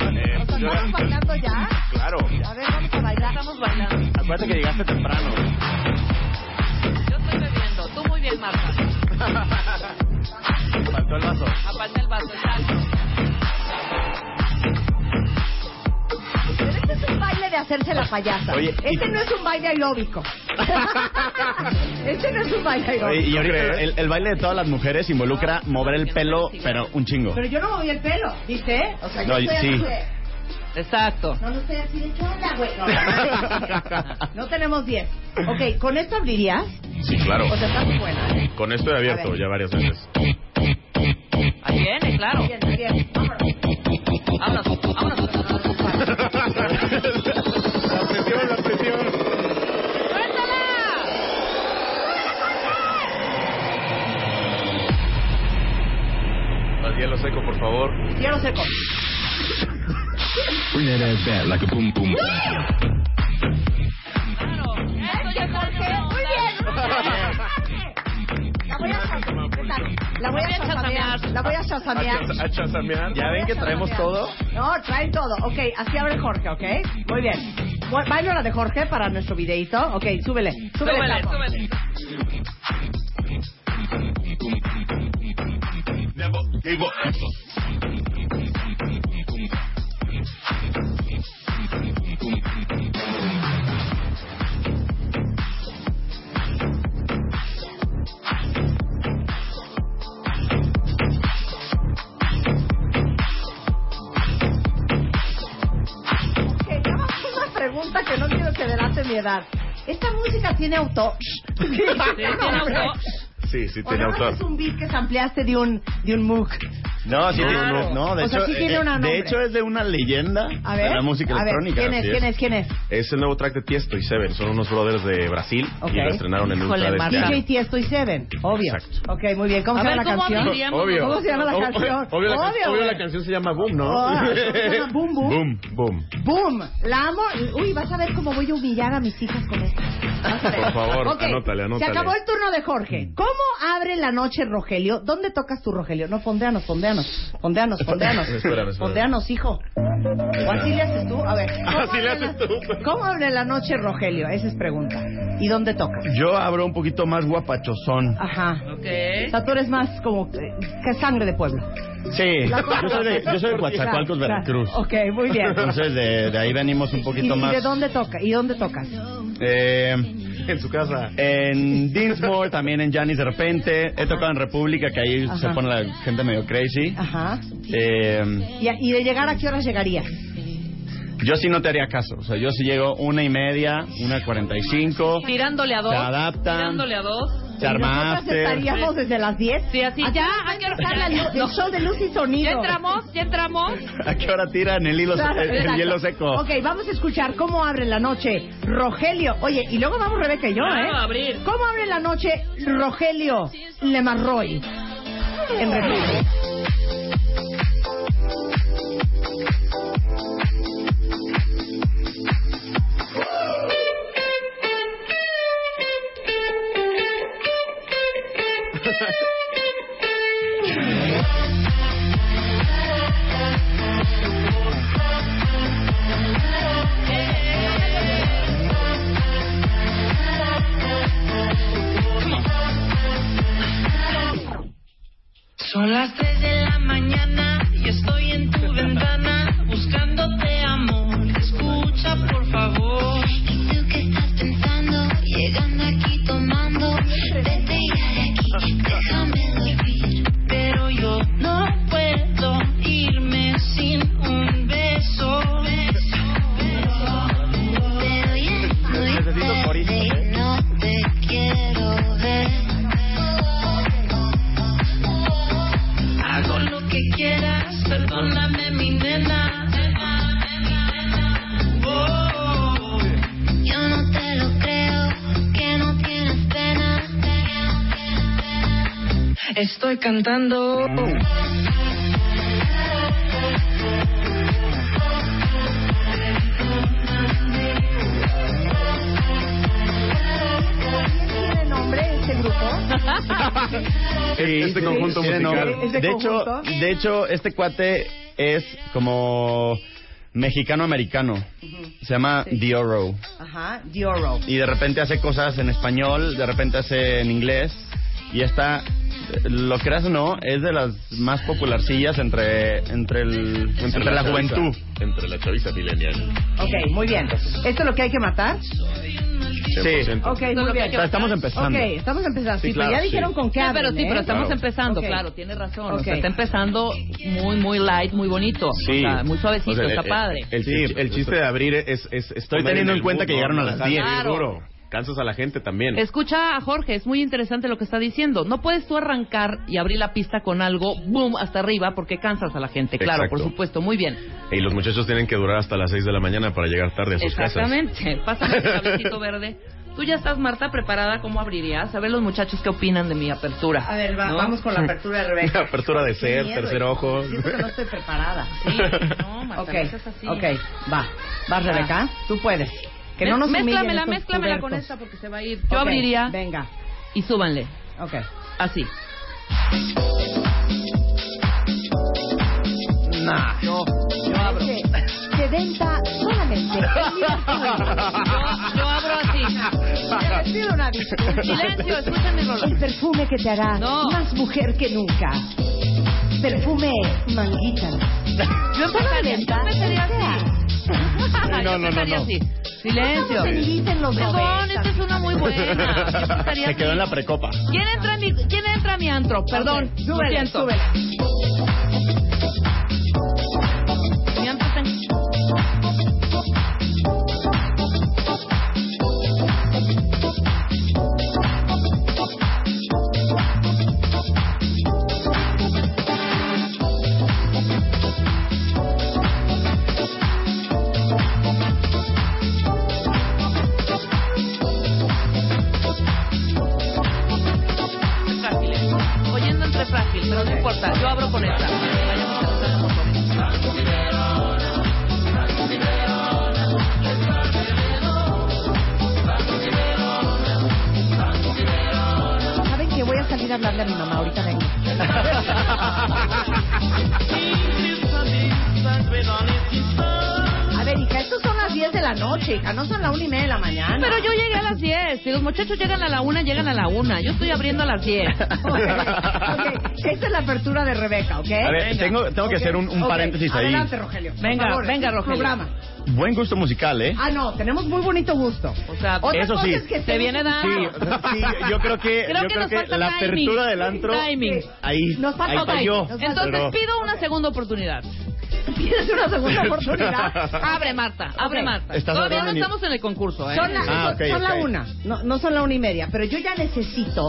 O sea, ¿estamos bailando ya? Claro. A ver, vamos a bailar. Estamos bailando. Acuérdate que llegaste temprano. Yo estoy bebiendo. Tú muy bien, Marta. Faltó el vaso. Aparte el vaso, exacto. De hacerse la payasa. Oye, y- este no es un baile aeróbico. este no es un baile Oye, aeróbico. y ahorita el, el baile de todas las mujeres involucra mover el pelo, pero un chingo. Pero yo no moví el pelo, ¿viste? O sea, yo No, estoy sí. así de... Exacto. No, no estoy así de ¿qué onda, güey? No, no, no tenemos 10. Ok, ¿con esto abrirías? Sí, claro. O sea, está muy buena. ¿eh? Con esto he abierto ya varias veces. Ahí viene, claro. Bien, bien. Vámonos. Vámonos, vámonos. hielo seco, por favor. Hielo seco. Bring that ass back like a boom, boom. Claro. Ya está Muy bien. La voy a chasamear. La voy a chasamear. La voy a chasamear. A chasamear. ¿Ya ven que traemos todo? No, traen todo. Ok, así abre Jorge, ¿ok? Muy bien. Bailo la de Jorge para nuestro videito. Ok, súbele. Súbele, Súbele, súbele. Una pregunta que no quiero que delate mi edad. ¿Esta música tiene autor? Sí, tiene. Sí, sí, ¿O tiene no autor. es un beat que ampliaste de un, de un MOOC? No, sí, No, tiene- no, no, de O sea, hecho, sí tiene eh, una nombre. de hecho es de una leyenda A ver. de la música a ver, electrónica. ¿quién es? ¿Quién es? ¿Quién es? Es el nuevo track de Tiesto y Seven. Son unos brothers de Brasil Ok. y lo estrenaron en Híjole, Ultra de este. DJ Tiesto y Seven, obvio. Exacto. Ok, muy bien. ¿Cómo A se ver, llama la ¿cómo canción? Obvio. ¿Cómo se llama la canción? Obvio, la, can- Obvio, obvio güey. la canción se llama Boom, ¿no? Oh, se llama Boom Boom. Boom, boom. Boom. La amo. Uy, vas a ver cómo voy a humillar a mis hijas con esto. Por favor, Ok, anótale, anótale. Se acabó el turno de Jorge. ¿Cómo abre la noche Rogelio? ¿Dónde tocas tu Rogelio? No, fondeanos, fondeanos. Fondeanos, fondeanos. Espérame, espérame. Fondeanos, hijo. ¿O así le haces tú? A ver. ¿cómo Así le haces la- tú. ¿Cómo abre la noche Rogelio? Esa es pregunta. ¿Y dónde tocas? Yo abro un poquito más guapachosón. Ajá. Ok. O sea, tú eres más como que sangre de pueblo. Sí, yo soy de, yo soy de Coatzacoalcos, Veracruz. Ok, muy bien. Entonces de, de ahí venimos un ¿Y, poquito y más. de dónde toca? ¿Y dónde tocas? Eh, En su casa. en Dinsmore, también en Janis de repente. He tocado en República, que ahí Ajá. se pone la gente medio crazy. Ajá. Eh, ¿Y, a- y de llegar a qué horas llegarías? yo sí no te haría caso. O sea, yo sí llego una y media, una cuarenta y cinco. Tirándole a dos. Se adaptan. Tirándole a dos. Se ¿Y nosotras armaste. estaríamos desde las 10? Sí, así. Ya, a ¿a qué hora- no. el show de luz y sonido. Ya entramos, ya entramos. ¿A qué hora tiran el hilo, Claro, el, hielo seco? Ok, vamos a escuchar cómo abre la noche Rogelio. Oye, y luego vamos Rebeca y yo, Claro, ¿eh? a abrir. ¿Cómo abre la noche Rogelio Lemarroy? En República. Son las 3 de la mañana y estoy en tu estoy cantando. ¿Tiene nombre este? Sí, Este sí, conjunto musical. nombre. ¿Es de de hecho, de hecho, este cuate es como mexicano-americano. Se llama Dioro. Ajá, Dioro. Y de repente hace cosas en español, de repente hace en inglés. Y está, lo creas o no, es de las más popularcillas entre, entre, el, entre, la, chaviza. juventud. Entre la chaviza millennial. Ok, muy bien. ¿Esto es lo que hay que matar? Sí. 100%. Ok, muy bien. estamos empezando. Ok, estamos empezando. Sí, Sí, pero claro, ya dijeron con qué Sí, pero sí, ¿eh? pero estamos Claro. empezando, claro, tiene razón. O Ok. sea, está empezando muy, muy light, muy bonito. Sí. O sea, muy suavecito, O sea, está el- padre. El, Sí, el- el chiste de abrir es... es, Estoy teniendo en cuenta que llegaron a las Ajá, 10. sí, Claro. duro. Cansas a la gente también. Escucha a Jorge, es muy interesante lo que está diciendo. No puedes tú arrancar y abrir la pista con algo, boom, hasta arriba, porque cansas a la gente. Claro, Exacto. por supuesto, muy bien. Y los muchachos tienen que durar hasta las 6 de la mañana para llegar tarde a sus casas. Exactamente. Pásame el cablecito verde. Tú ya estás, Marta, preparada. ¿Cómo abrirías? A ver los muchachos qué opinan de mi apertura. A ver, va- ¿No? vamos con la apertura de Rebeca. Apertura de ser, miedo, tercer ojo. Siento que no estoy preparada. Sí, no, Marta, Ok, no seas así. ok, va. Va, Rebeca, tú puedes. Que no nos Mézclamela, mézclamela con esta porque se va a ir. Yo Ok, abriría Venga, y súbanle. ok. Así. Nah. Yo, yo abro. Se, venta solamente. Yo, yo abro así. Les pido una disculpa. Silencio, escuchen mi. El perfume que te hará No. más mujer que nunca. Perfume manguita. Yo empezaría, yo empezaría así. No, no, no. así. Silencio. Perdón, 90. esta es una muy buena. Se quedó en la precopa. ¿Quién entra, a mi, ¿Quién entra a mi antro? Perdón, lo súbele, siento. Pero no importa, yo abro con esta. Vayamos. ¿Saben que voy a salir a hablarle a mi mamá? Ahorita vengo. las 10 de la noche, hija, no son la una y media de la mañana. Pero yo llegué a las 10. Si los muchachos llegan a la una, llegan a la una. Yo estoy abriendo a las 10. Ok, esta es la apertura de Rebeca, ¿ok? A ver, tengo, tengo que hacer un, un paréntesis ahí. Adelante, Rogelio. Venga, favor, venga, Rogelio. Programa. Buen gusto musical, ¿eh? Ah, no, tenemos muy bonito gusto. O sea, Otra eso cosa sí. es que Se viene dando. Sí, sí, yo creo que, Creo yo que creo que la timing. apertura del antro, Timing. ahí, Nos falta- ahí falló. Entonces Pero- pido una segunda oportunidad. ¿Tienes una segunda oportunidad? Abre, Marta. Abre. Marta. Estás Todavía no estamos en el concurso, ¿eh? Son la, Ah, son- ok, son la ok. una, no, no son la una y media, pero yo ya necesito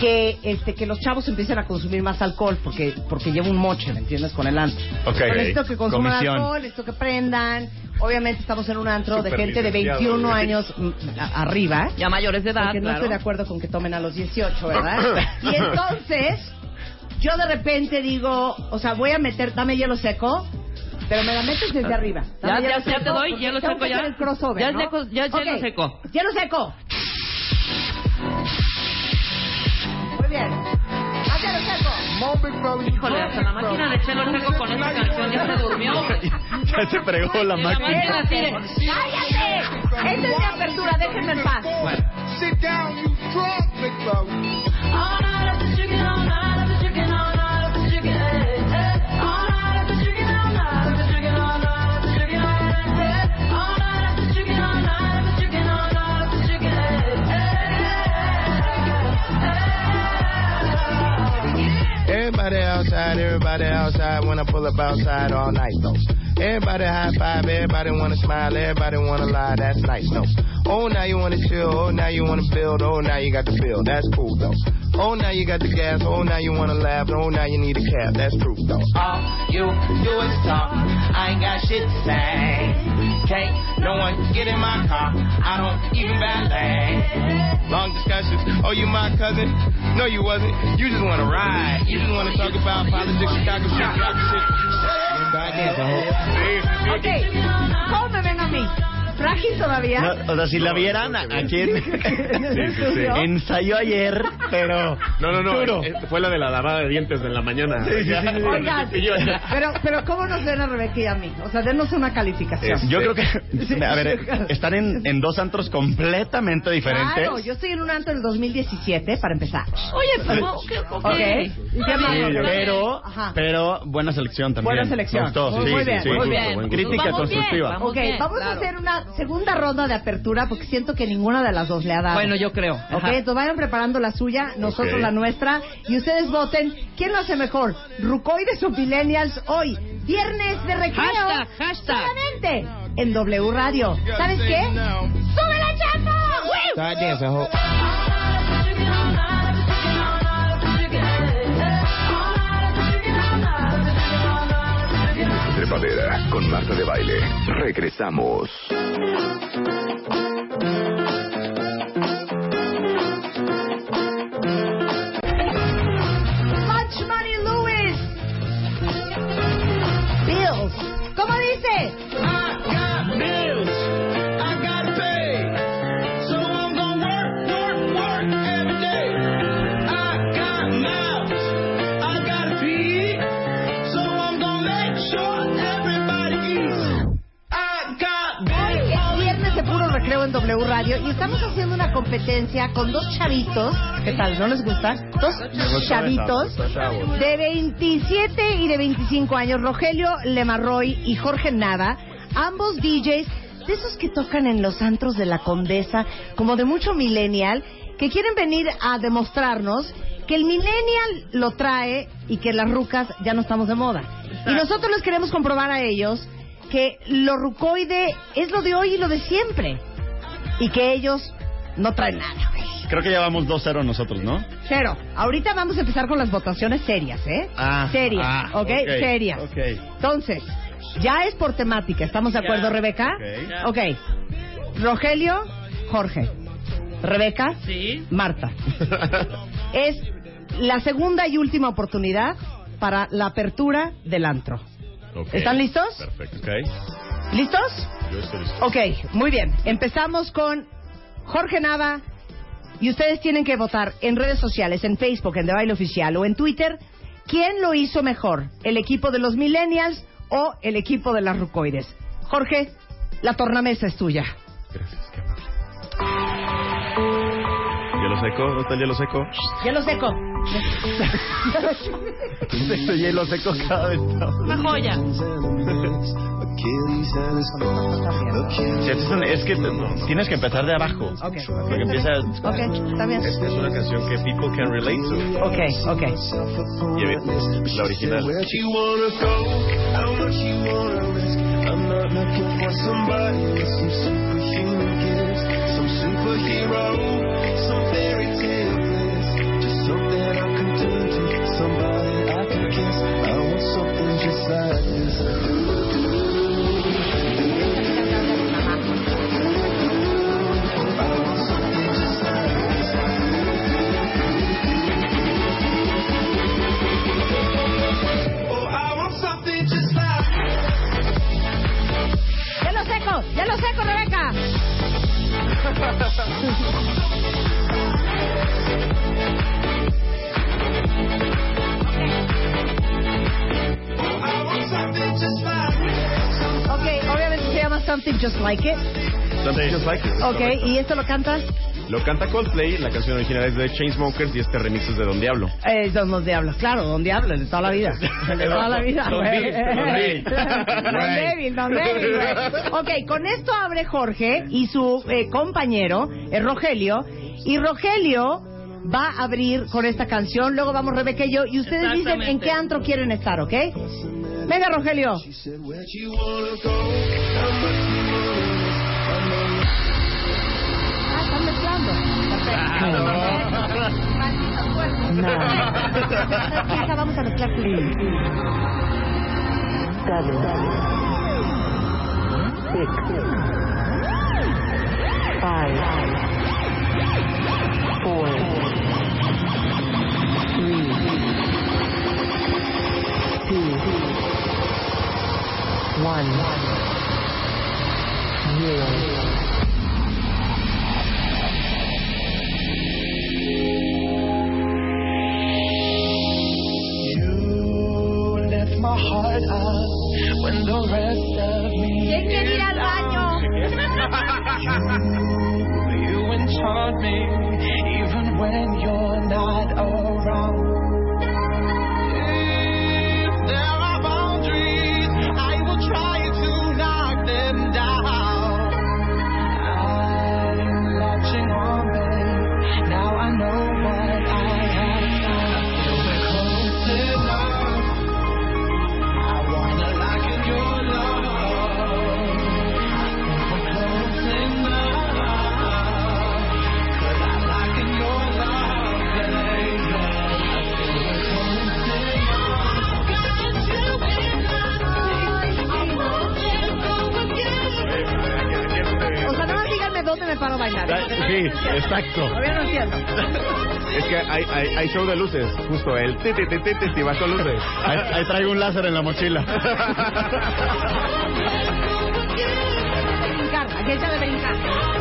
que este que los chavos empiecen a consumir más alcohol porque porque llevo un moche, ¿me entiendes? Con el antro. Ok. Pero necesito que consuman Comisión. alcohol, necesito que prendan. Obviamente estamos en un antro de gente de licenciado, 21 güey. años mm, a- arriba. Ya mayores de edad, Porque no claro. estoy de acuerdo con que tomen a los 18, ¿verdad? y entonces, yo de repente digo, o sea, voy a meter, dame hielo seco, pero me la metes desde arriba. Dame Ya, hielo ya, ya seco, te doy hielo seco ya. el crossover, Ya ¿no? seco- ya es hielo seco. Hielo seco. Muy bien. Haz hielo seco. Híjole, hasta la máquina de chelo seco con esta canción ya se durmió. ya se fregó la máquina. ¡Cállate! Esta es mi apertura, déjenme en paz. Sit down, you drunk, everybody outside. When I pull up outside all night though. Everybody high five, everybody wanna smile, everybody wanna lie. That's nice though. Oh, now you wanna chill. Oh, now you wanna build. Oh, now you got the bill. That's cool though. Oh, now you got the gas. Oh, now you wanna laugh. Oh, now you need a cab. That's true though. All you do is talk. I ain't got shit to say. Can't no one get in my car. I don't even valet. Long discussions. Oh, you my cousin? No, you wasn't. You just wanna ride. You just wanna talk about politics, Chicago shit, Chicago shit. Ok, ¿cómo me ven a mí? ¿Frágil todavía? No, o sea, si la vieran a- sí. ensayó ayer, pero No, no, no. duro. eh, Fue la de la lavada de dientes de la mañana. Sí, sí, sí, sí. Oigan, pero, pero ¿cómo nos ven a Rebeca y a mí? O sea, denos una calificación. Es- Yo creo que, a ver, están en, en dos antros completamente diferentes. Claro, yo estoy en un antro del 2017, para empezar. Oye, pero, ok, ok. Ok. ¿Y qué más? Sí, bien. pero, Ajá. pero buena selección también. Buena selección. Gustó, Muy- sí, muy sí, bien, sí. Muy bien. gusto. Crítica Vamos bien, constructiva. vamos Ok, bien, vamos a claro. hacer una segunda ronda de apertura porque siento que ninguna de las dos le ha dado. Bueno, yo creo. Ok, entonces vayan preparando la suya, nosotros la nuestra, y ustedes voten quién lo hace mejor, Rucoides o Millennials hoy, viernes de recreo, Hashtag, hashtag. solamente en W Radio. ¿Sabes qué? ¡Sube la chapa! Con Marta de Baile. Regresamos. Much Money Lewis. Bills. ¿Cómo dice? En W Radio y estamos haciendo una competencia con dos chavitos. ¿Qué tal? ¿No les gusta? Dos chavitos de 27 y de 25 años, Rogelio Lemarroy y Jorge Nava, ambos DJs de esos que tocan en los antros de la Condesa, como de mucho millennial, que quieren venir a demostrarnos que el millennial lo trae y que las rucas ya no estamos de moda. Y nosotros les queremos comprobar a ellos que lo rucoide es lo de hoy y lo de siempre. Y que ellos no traen nada, güey. Creo que ya vamos 2-0 nosotros, ¿no? Cero. Ahorita vamos a empezar con las votaciones serias, ¿eh? Ah, serias, ah, ¿ok? ok, Serias. ok. Entonces, ya es por temática. ¿Estamos de acuerdo, Ya. Rebeca? Ok. Ok. Rogelio, Jorge. Rebeca, Sí. Marta. es la segunda y última oportunidad para la apertura del antro. Ok. ¿Están listos? Perfecto. Ok. ¿Listos? Yo estoy listo. Ok, muy bien. Empezamos con Jorge Nava. Y ustedes tienen que votar en redes sociales, en Facebook, en The Baile Oficial o en Twitter, quién lo hizo mejor, el equipo de los Millennials o el equipo de las Rucoides. Jorge, la tornamesa es tuya. Hielo seco, ¿dónde está el hielo seco? Hielo seco. Este hielo seco cada vez está- Una joya. Sí, es, que tienes que empezar de abajo. Ok, Porque empieza. Ok, está bien. Es, es una canción que people can relate to. Ok, ok. Y la original. I'm not looking for somebody with some superhuman gifts, some superhero, Ok, obviamente se llama Something Just Like It. Something Just Like It. Ok, ¿y esto lo cantas? Lo canta Coldplay, la canción original es de Chainsmokers y este remix es de Don Diablo. Eh, Don Los Diablos, claro, Don Diablo, de toda la vida. De toda la vida, Don güey. Bill, Don Bill. Don güey. Ok, con esto abre Jorge y su eh, compañero, eh, Rogelio. Y Rogelio va a abrir con esta canción. Luego vamos Rebeca y yo. Y ustedes dicen en qué antro quieren estar, ¿ok? Venga, Rogelio. Perfecto. Hija, vamos a mezclar tu You heart uh, out when the rest of me. ¿Quién quiere ir al baño? You enchant me even when you're not around. Bailar. Sí, exacto. Es que hay, hay, hay show de luces, justo el ti ti ti ti ti ti va con luces. Ahí, ahí traigo un láser en la mochila. Brincar, aquí está de brincar.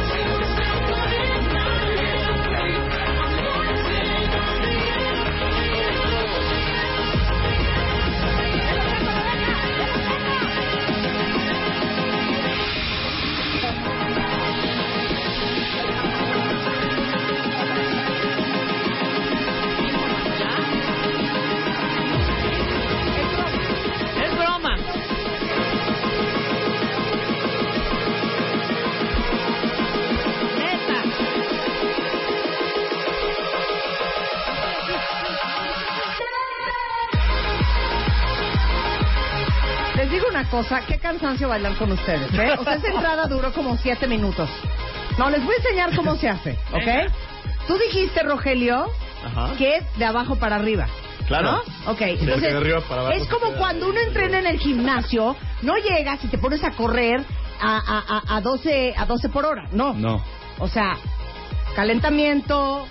Cosa, qué cansancio bailar con ustedes, ¿eh? O sea, esa entrada duró como siete minutos. No, les voy a enseñar cómo se hace. ¿ok? Tú dijiste, Rogelio, Ajá. que es de abajo para arriba. Claro. ¿no? Ok, entonces es como cuando uno entrena en el gimnasio, no llegas y te pones a correr a, a, a, a 12, a 12 por hora, no. No. O sea, calentamiento,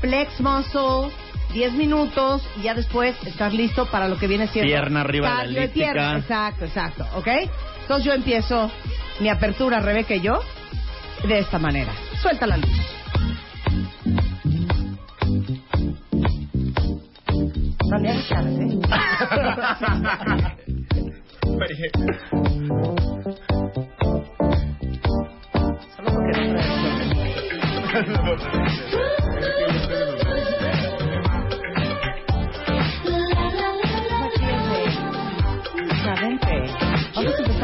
flex muscle, 10 minutos y ya después estar listo para lo que viene siendo. Pierna arriba de la pierna. Exacto, exacto, ¿ok? Entonces yo empiezo mi apertura, Rebeca y yo, de esta manera. Suelta la luz.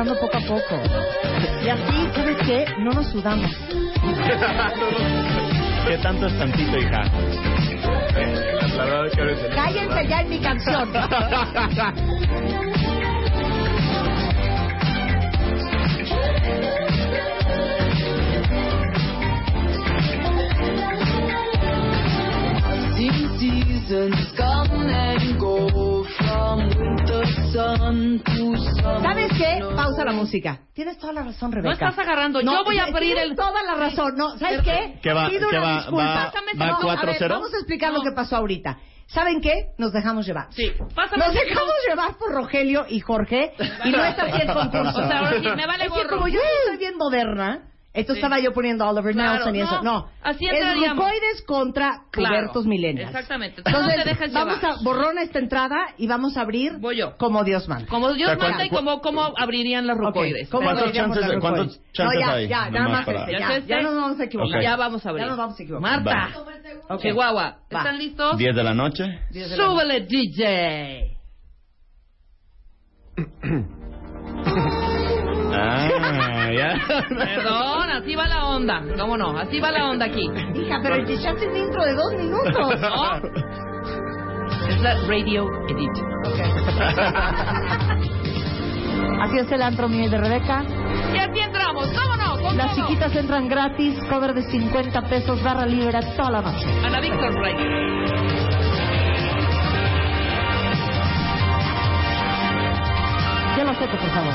Poco a poco. Y así, ¿sabes qué? No nos sudamos. ¿Qué tanto es tantito, hija? La verdad es que eres el- Cállense ya en mi canción. Seasons come and go ¿Sabes qué? Pausa la música. Tienes toda la razón, Rebeca. No estás agarrando. Yo voy a abrir el- toda la razón. No, ¿sabes qué? ¿Qué va- Pido qué una va- disculpa. va- Pásame va a 4-0? ver, Vamos a explicar lo que pasó ahorita. ¿Saben qué? Nos dejamos llevar. Sí, pásame Nos dejamos llevar por Rogelio y Jorge y no está así el concurso. O sea, ahora sí, me vale es que como yo soy bien moderna, Sí. estaba yo poniendo Oliver Claro, Nelson y eso. no, así es contra Claro, millennials. exactamente. No Entonces, te dejes vamos llevar. a borrón esta entrada y vamos a abrir Voy yo. como Dios manda. Como Dios manda y ¿cuán- como cómo abrirían los rucoides. ¿cómo ¿Cuántos abriríamos chances- la cuántos chances no, ya, hay? Ya, nada más para- este, ¿Ya ya, estés? ya no nos vamos a equivocar. Ya vamos a abrir. Ya nos vamos a equivocar. Marta, Ok. Chihuahua, Va. ¿están listos? 10 de la noche. De la Súbele, DJ. Ah, ya. Perdón, así va la onda. ¿Cómo no? Así va la onda aquí. Hija, pero te echaste un intro de dos minutos. ¿No? Es la Radio Edit. Así es el antro de Rebeca. Y así entramos. ¿Cómo no? ¿Cómo Las no? chiquitas entran gratis, cover de 50 pesos, barra libre toda la noche. Ana Víctor Radio. Yo lo acepto, por favor.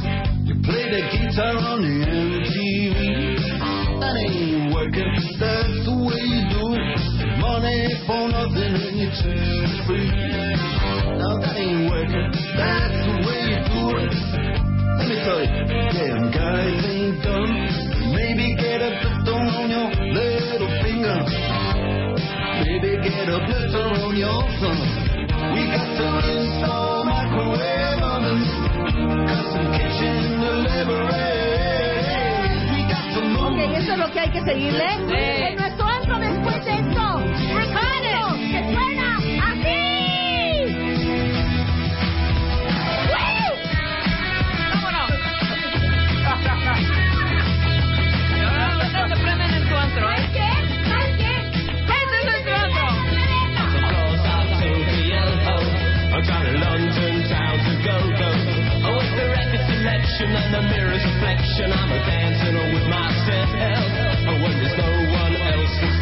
Play the guitar on the MTV. That ain't working, that's the way you do. Money for nothing and you turn free. Now that ain't working, that's the way you do it. Let me tell you, damn guys ain't dumb. Maybe get a blister on your little finger. Maybe get a blister on your thumb. We got to install microwave ovens, Ok, eso es lo que hay que seguirle. Sí. En nuestro antro después de esto. ¡Recuerden! ¡Que suena así! ¿eh? ¿Qué? ¿Sabes qué? Este es nuestro antro. I'm trying to London town to go selection and the mirror's reflection, I'm a dancer with myself. Oh, when there's no one else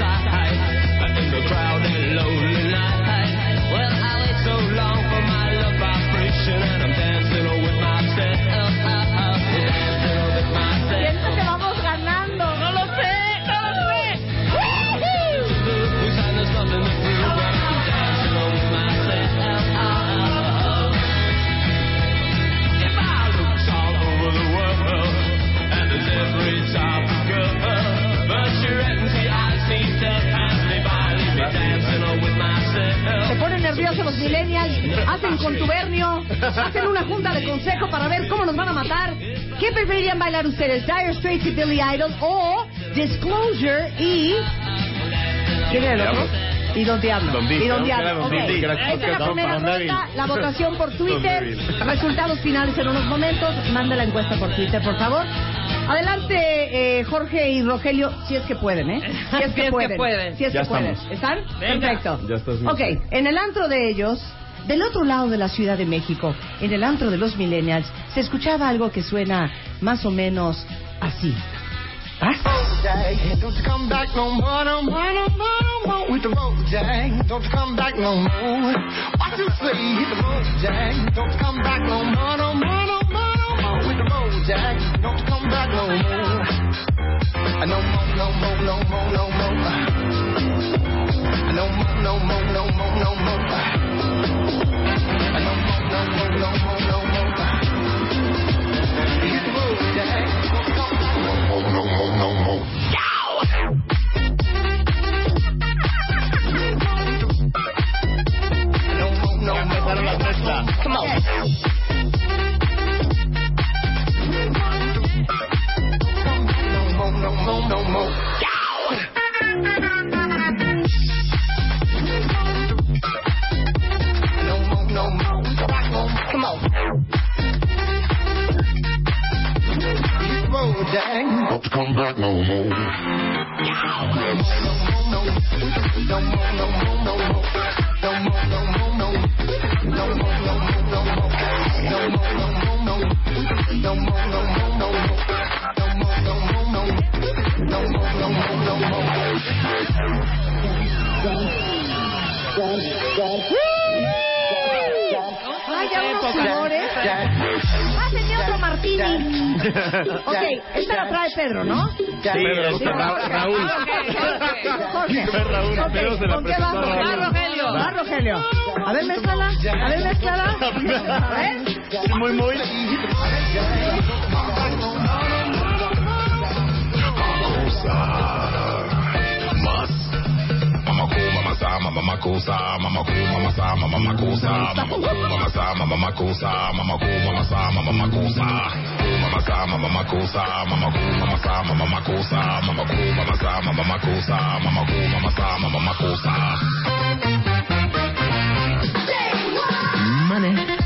millennials, hacen contubernio, hacen una junta de consejo para ver cómo nos van a matar. ¿Qué preferirían bailar ustedes? ¿Dire Straits y Billy Idol o Disclosure y... ¿Quién era el otro? Y Don Diablo. Don y Don. Diablo. Era Don ok. Dick, que era Esta es la primera ronda, la votación por Twitter. Resultados finales en unos momentos. Mande la encuesta por Twitter, por favor. Adelante, eh, Jorge y Rogelio, si es que pueden, ¿eh? Si es Si es que que pueden. Si es Ya que pueden. ¿Están? Venga. Perfecto. Ya estás Ok, en el antro de ellos, del otro lado de la Ciudad de México, en el antro de los millennials, se escuchaba algo que suena más o menos así. ¿Ah? The road, Jack. Don't come back no more. No more, no more, no more, no more no more. Uh, No more, no more, no more, no more. Uh, No more, no more, no more, no more. Uh, No more, no more, no more, no more. Uh, Hit the road, Jack. Don't come back no more, no more, no more. No more, no more. las mezclas. Come on. More, no more. No more, no more. Come on. Hit the road, Jack. Don't come back no more. No more, no more, no more, no more, no more. No more, no more, no more. No more, no more, no more. No more, no more, no more. No more, no more, no more. No more, Ay, ya unos sudores. Ah, otro martini. Ok, esta la trae Pedro, ¿no? Sí, Ra- Raúl. Jorge. Fue Raúl, Ok, pero se la ¿con qué va presentó Rogelio? Raúl. Va, Rogelio. Va, Rogelio. A ver, mezclala. A ver, mezclala. A ver. Muy, muy. ¿Así?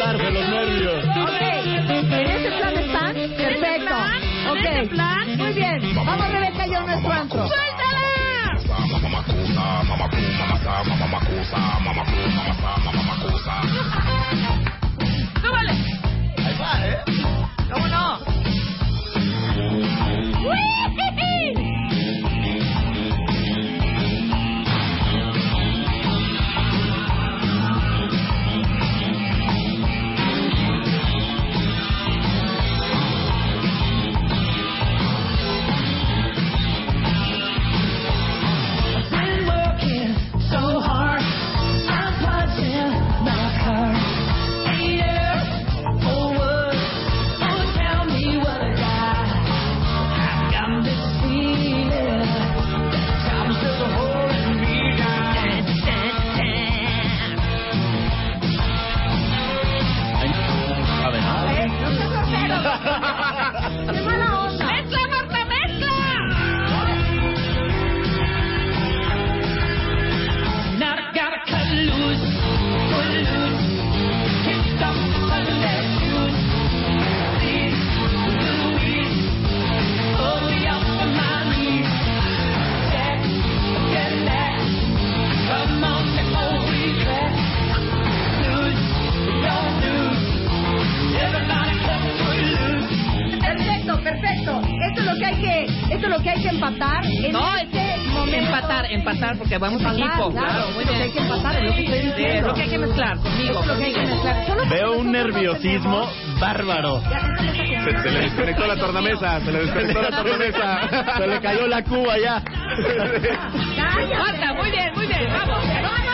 A notarse los nervios. Ok, ¿en ese plan están? Perfecto. plan? ¿En Ok, plan? muy bien. Vamos, Rebeca, yo a nuestro antro. ¡Suéltala! que hay que empatar en No, este es momento. empatar, empatar, porque vamos Empatar, equipo. claro, muy es lo que hay que empatar, es lo que estoy diciendo. lo que hay que mezclar conmigo. Esto es lo que hay que mezclar. Solo porque Veo un nerviosismo tenemos- bárbaro. Se, se le desconectó la tornamesa, se le desconectó la tornamesa. Se le cayó la cuba ya. Cállate. Marta, muy bien, muy bien. Vamos. No,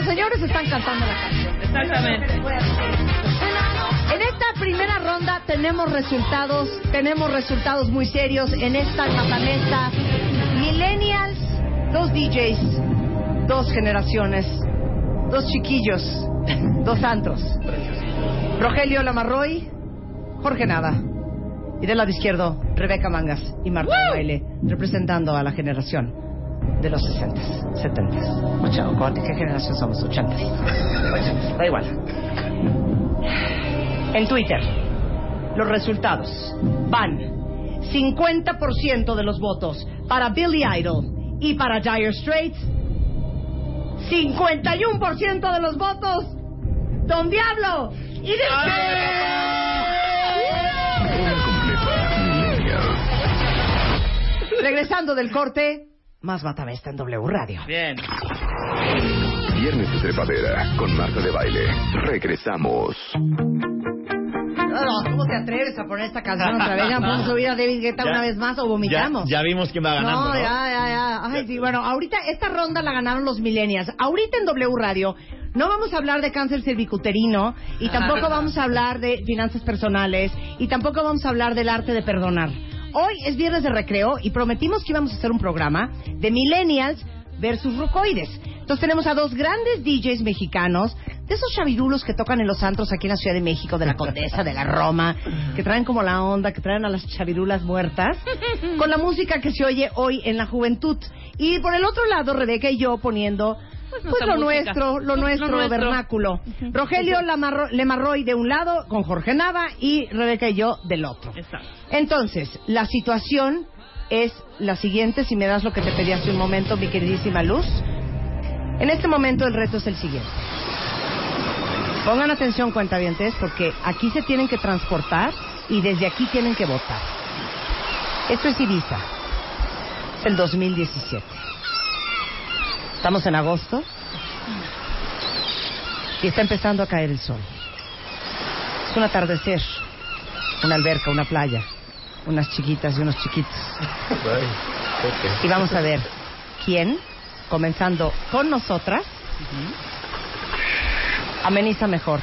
los señores están cantando la canción. Exactamente. En esta primera ronda tenemos resultados, tenemos resultados muy serios en esta matamesta. Millennials, dos DJs, dos generaciones, dos chiquillos, dos antros. Rogelio Lamarroy, Jorge Nava. Y del lado izquierdo, Rebeca Mangas y Marta Baile, representando a la generación de los 60, 70. Ocho, ¿cuál- ¿Qué generación somos? 80. Bueno, da igual. En Twitter, los resultados van 50% de los votos para Billy Idol y para Dire Straits, 51% de los votos Don Diablo y de. Regresando del corte, más Matamesta en W Radio. Bien. Viernes de trepadera con Marta de Baile. Regresamos. No, ¿Cómo te atreves a poner esta canción otra vez? ¿Ya ¿Vamos a subir a David Guetta Ya- una vez más o vomitamos? Ya, ya vimos quién va ganando, no, ¿no? ya, ya, ya. Ay, sí, bueno, ahorita esta ronda la ganaron los millennials. Ahorita en W Radio no vamos a hablar de cáncer cervicuterino y tampoco vamos a hablar de finanzas personales y tampoco vamos a hablar del arte de perdonar. Hoy es viernes de recreo y prometimos que íbamos a hacer un programa de millennials versus rocoides. Entonces tenemos a dos grandes DJs mexicanos, de esos chavirulos que tocan en los antros aquí en la Ciudad de México, de la Condesa, de la Roma, que traen como la onda, que traen a las chavirulas muertas, con la música que se oye hoy en la juventud. Y por el otro lado, Rebeca y yo poniendo pues, nuestra lo nuestro, lo Lo nuestro, vernáculo. Rogelio Lamarro- Lemarroy de un lado, con Jorge Nava, y Rebeca y yo del otro. Exacto. Entonces, la situación es la siguiente, si me das lo que te pedí hace un momento, mi queridísima Luz. En este momento el reto es el siguiente. Pongan atención, cuentavientes, porque aquí se tienen que transportar y desde aquí tienen que votar. Esto es Ibiza. El 2017. Estamos en agosto y está empezando a caer el sol. Es un atardecer, una alberca, una playa, unas chiquitas y unos chiquitos. Y vamos a ver quién, comenzando con nosotras, ameniza mejor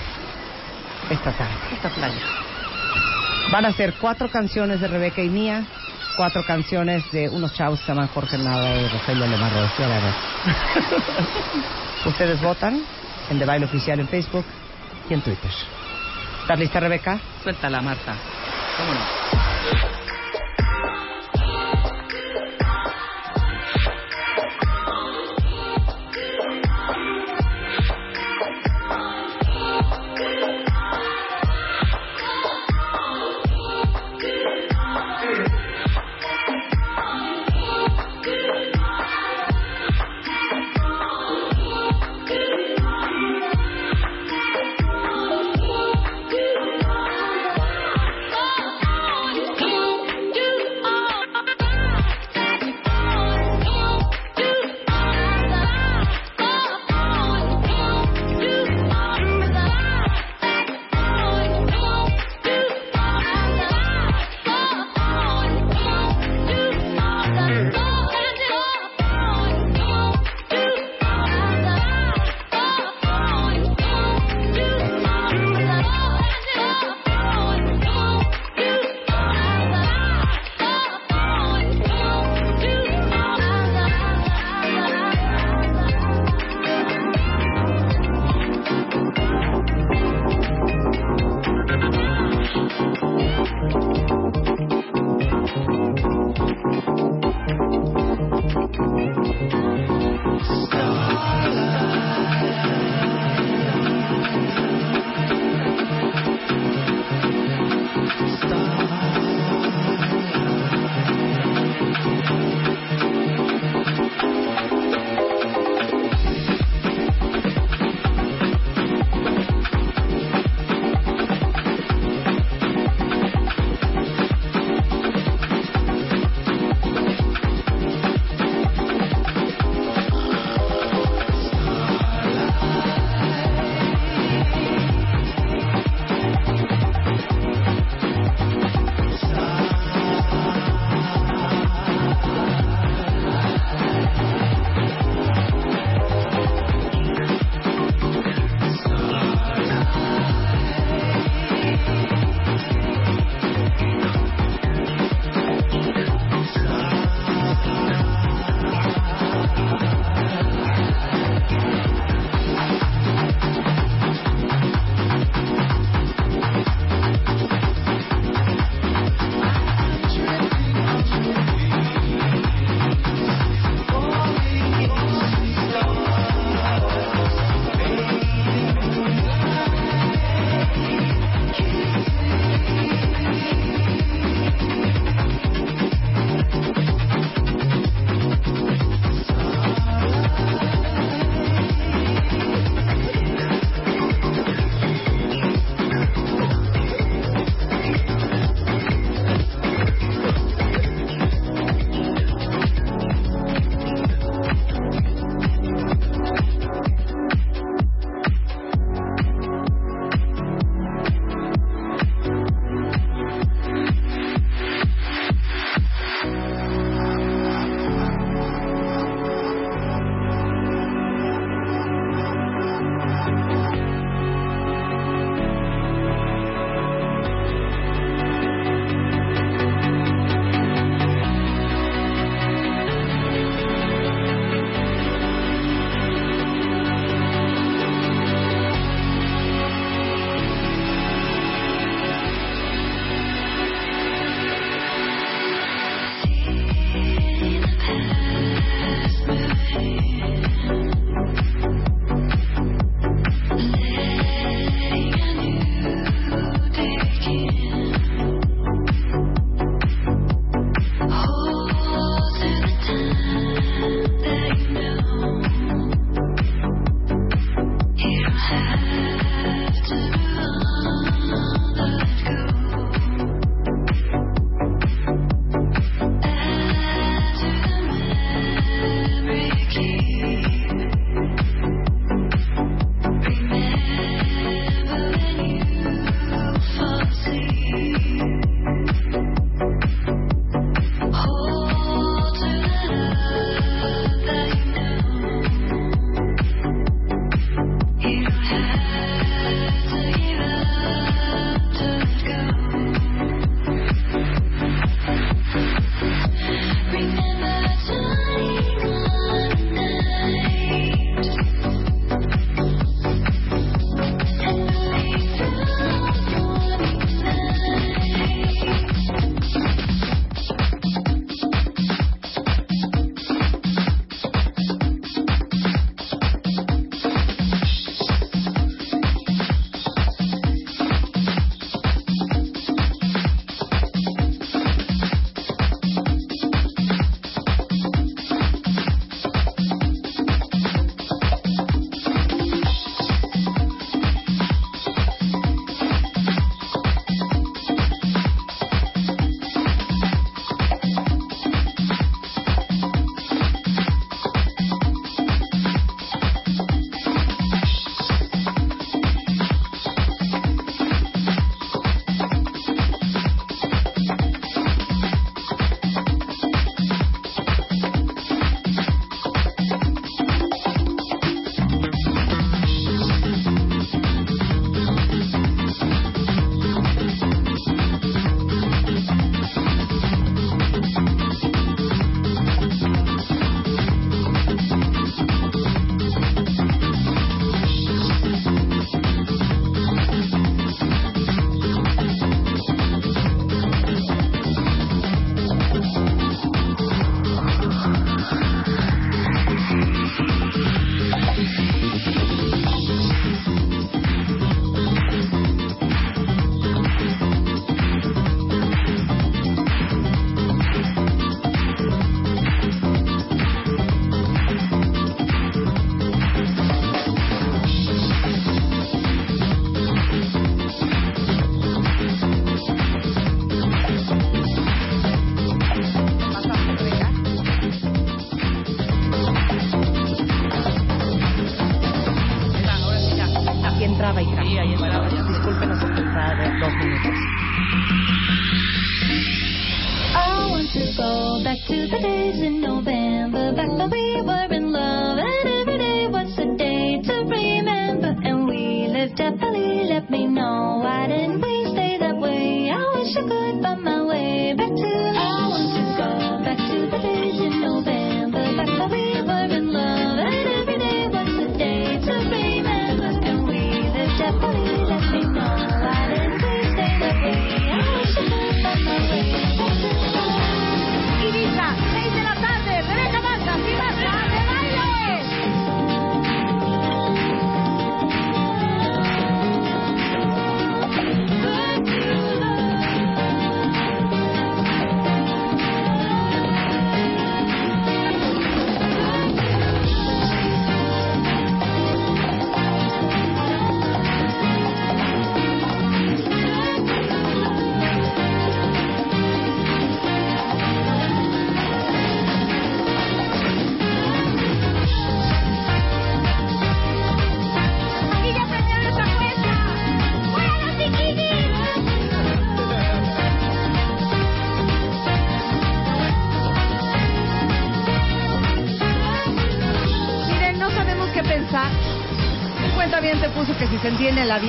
esta tarde, esta playa. Van a ser cuatro canciones de Rebeca y mía, cuatro canciones de unos chavos que se llaman Jorge Nava y Rogelio Lemarro. Ustedes votan en The Baile Oficial en Facebook y en Twitter. ¿Estás lista, Rebeca? Suéltala, Marta. Vámonos.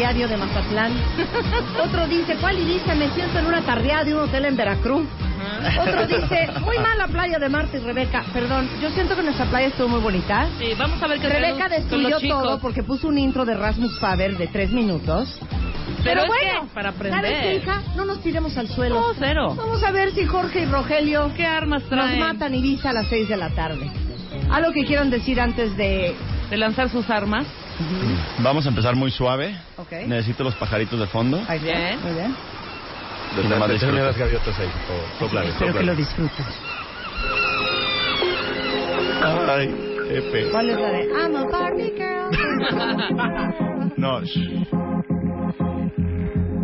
Aviario de Mazatlán. Otro dice, ¿cuál Ibiza? Me siento en una tardeada de un hotel en Veracruz. Otro dice, muy mala playa de Marta y Rebeca. Perdón, yo siento que nuestra playa estuvo muy bonita. Sí, vamos a ver qué Rebeca destruyó todo porque puso un intro de Rasmus Faber de tres minutos. Pero, es bueno, que para aprender. ¿sabes qué, hija? No nos tiremos al suelo. No, cero. Vamos a ver si Jorge y Rogelio ¿Qué armas nos traen? matan Ibiza a las seis de la tarde. Algo que quieran decir antes de... De lanzar sus armas. Vamos a empezar muy suave. Ok. Necesito los pajaritos de fondo. Ahí Bien. Muy bien. Nada más disfruta. las gaviotas ahí. o sóplale, Espero que lo disfrutes. Ay, Epe. ¿Cuál es la de I'm a Barbie girl? No, shh.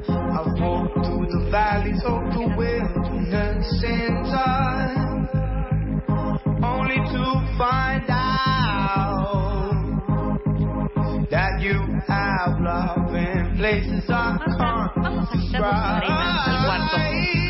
I've walked through the valleys of the wilderness in time, only to find out places I can't describe.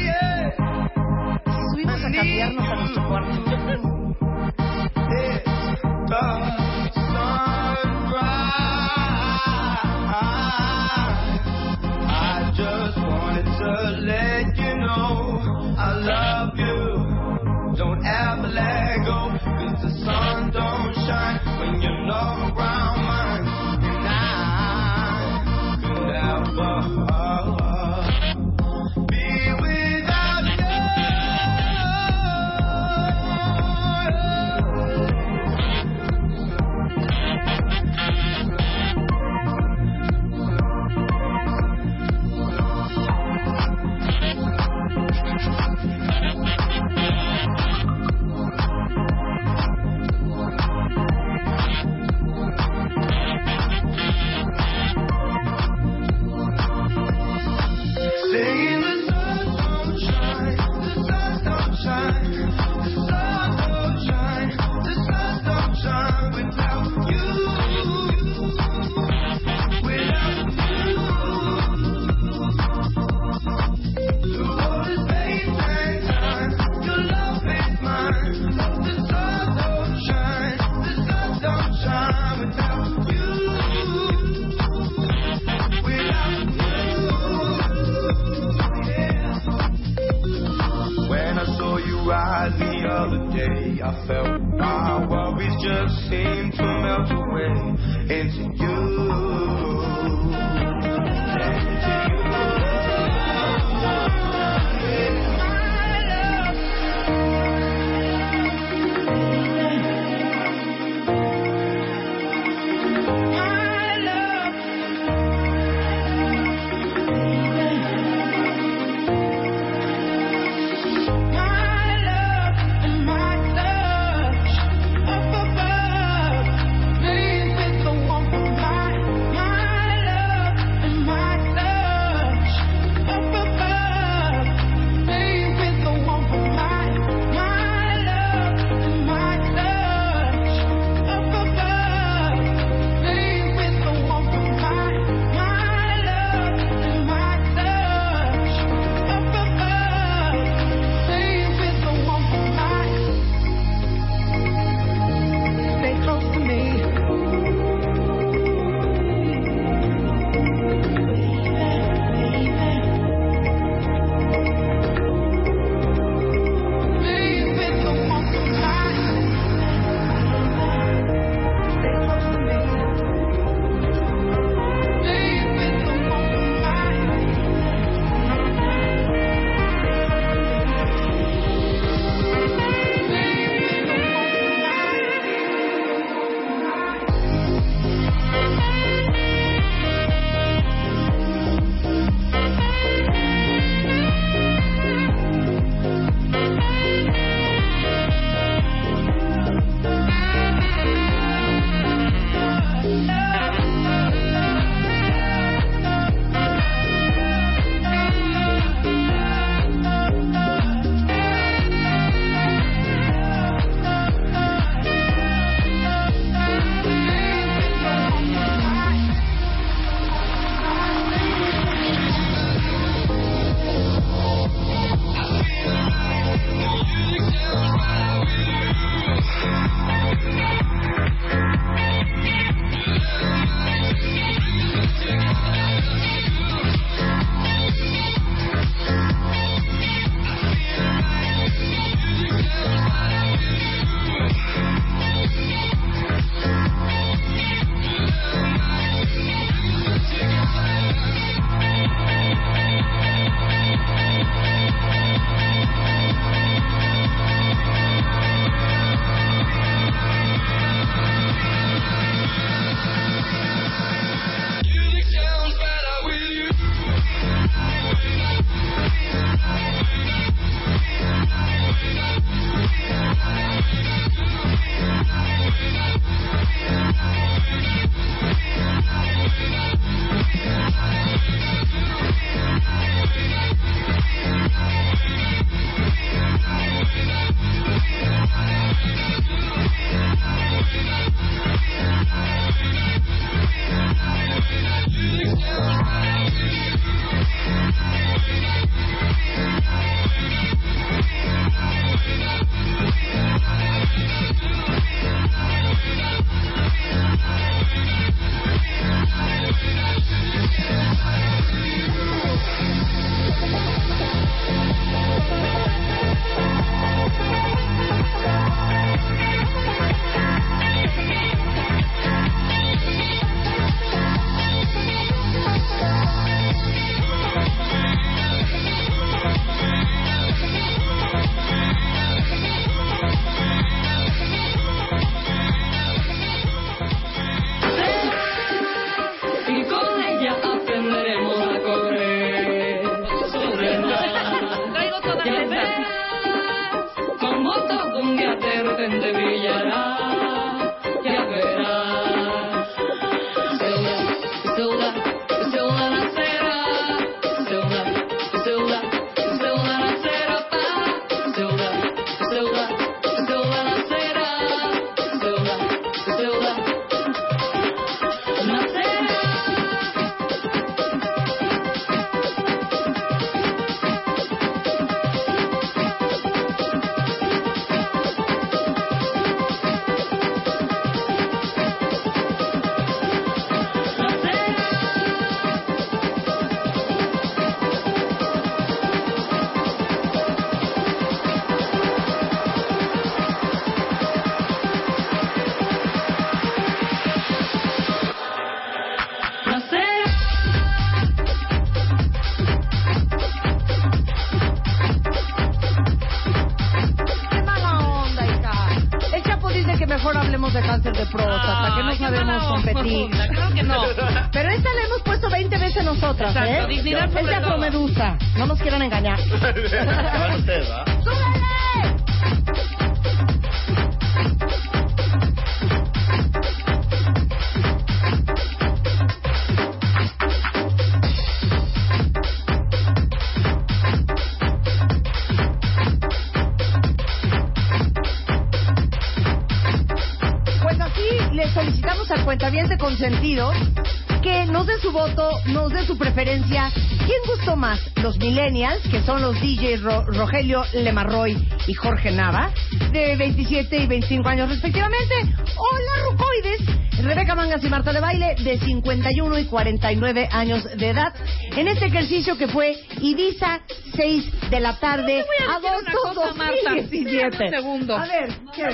Rogelio Lemarroy y Jorge Nava, de 27 y 25 años respectivamente, o las Rucoides, Rebeca Mangas y Marta de Baile, de 51 y 49 años de edad, en este ejercicio que fue Ibiza, 6 de la tarde, voy a una agosto cosa, Marta. 2017. Espérame un segundo. A ver, ¿qué?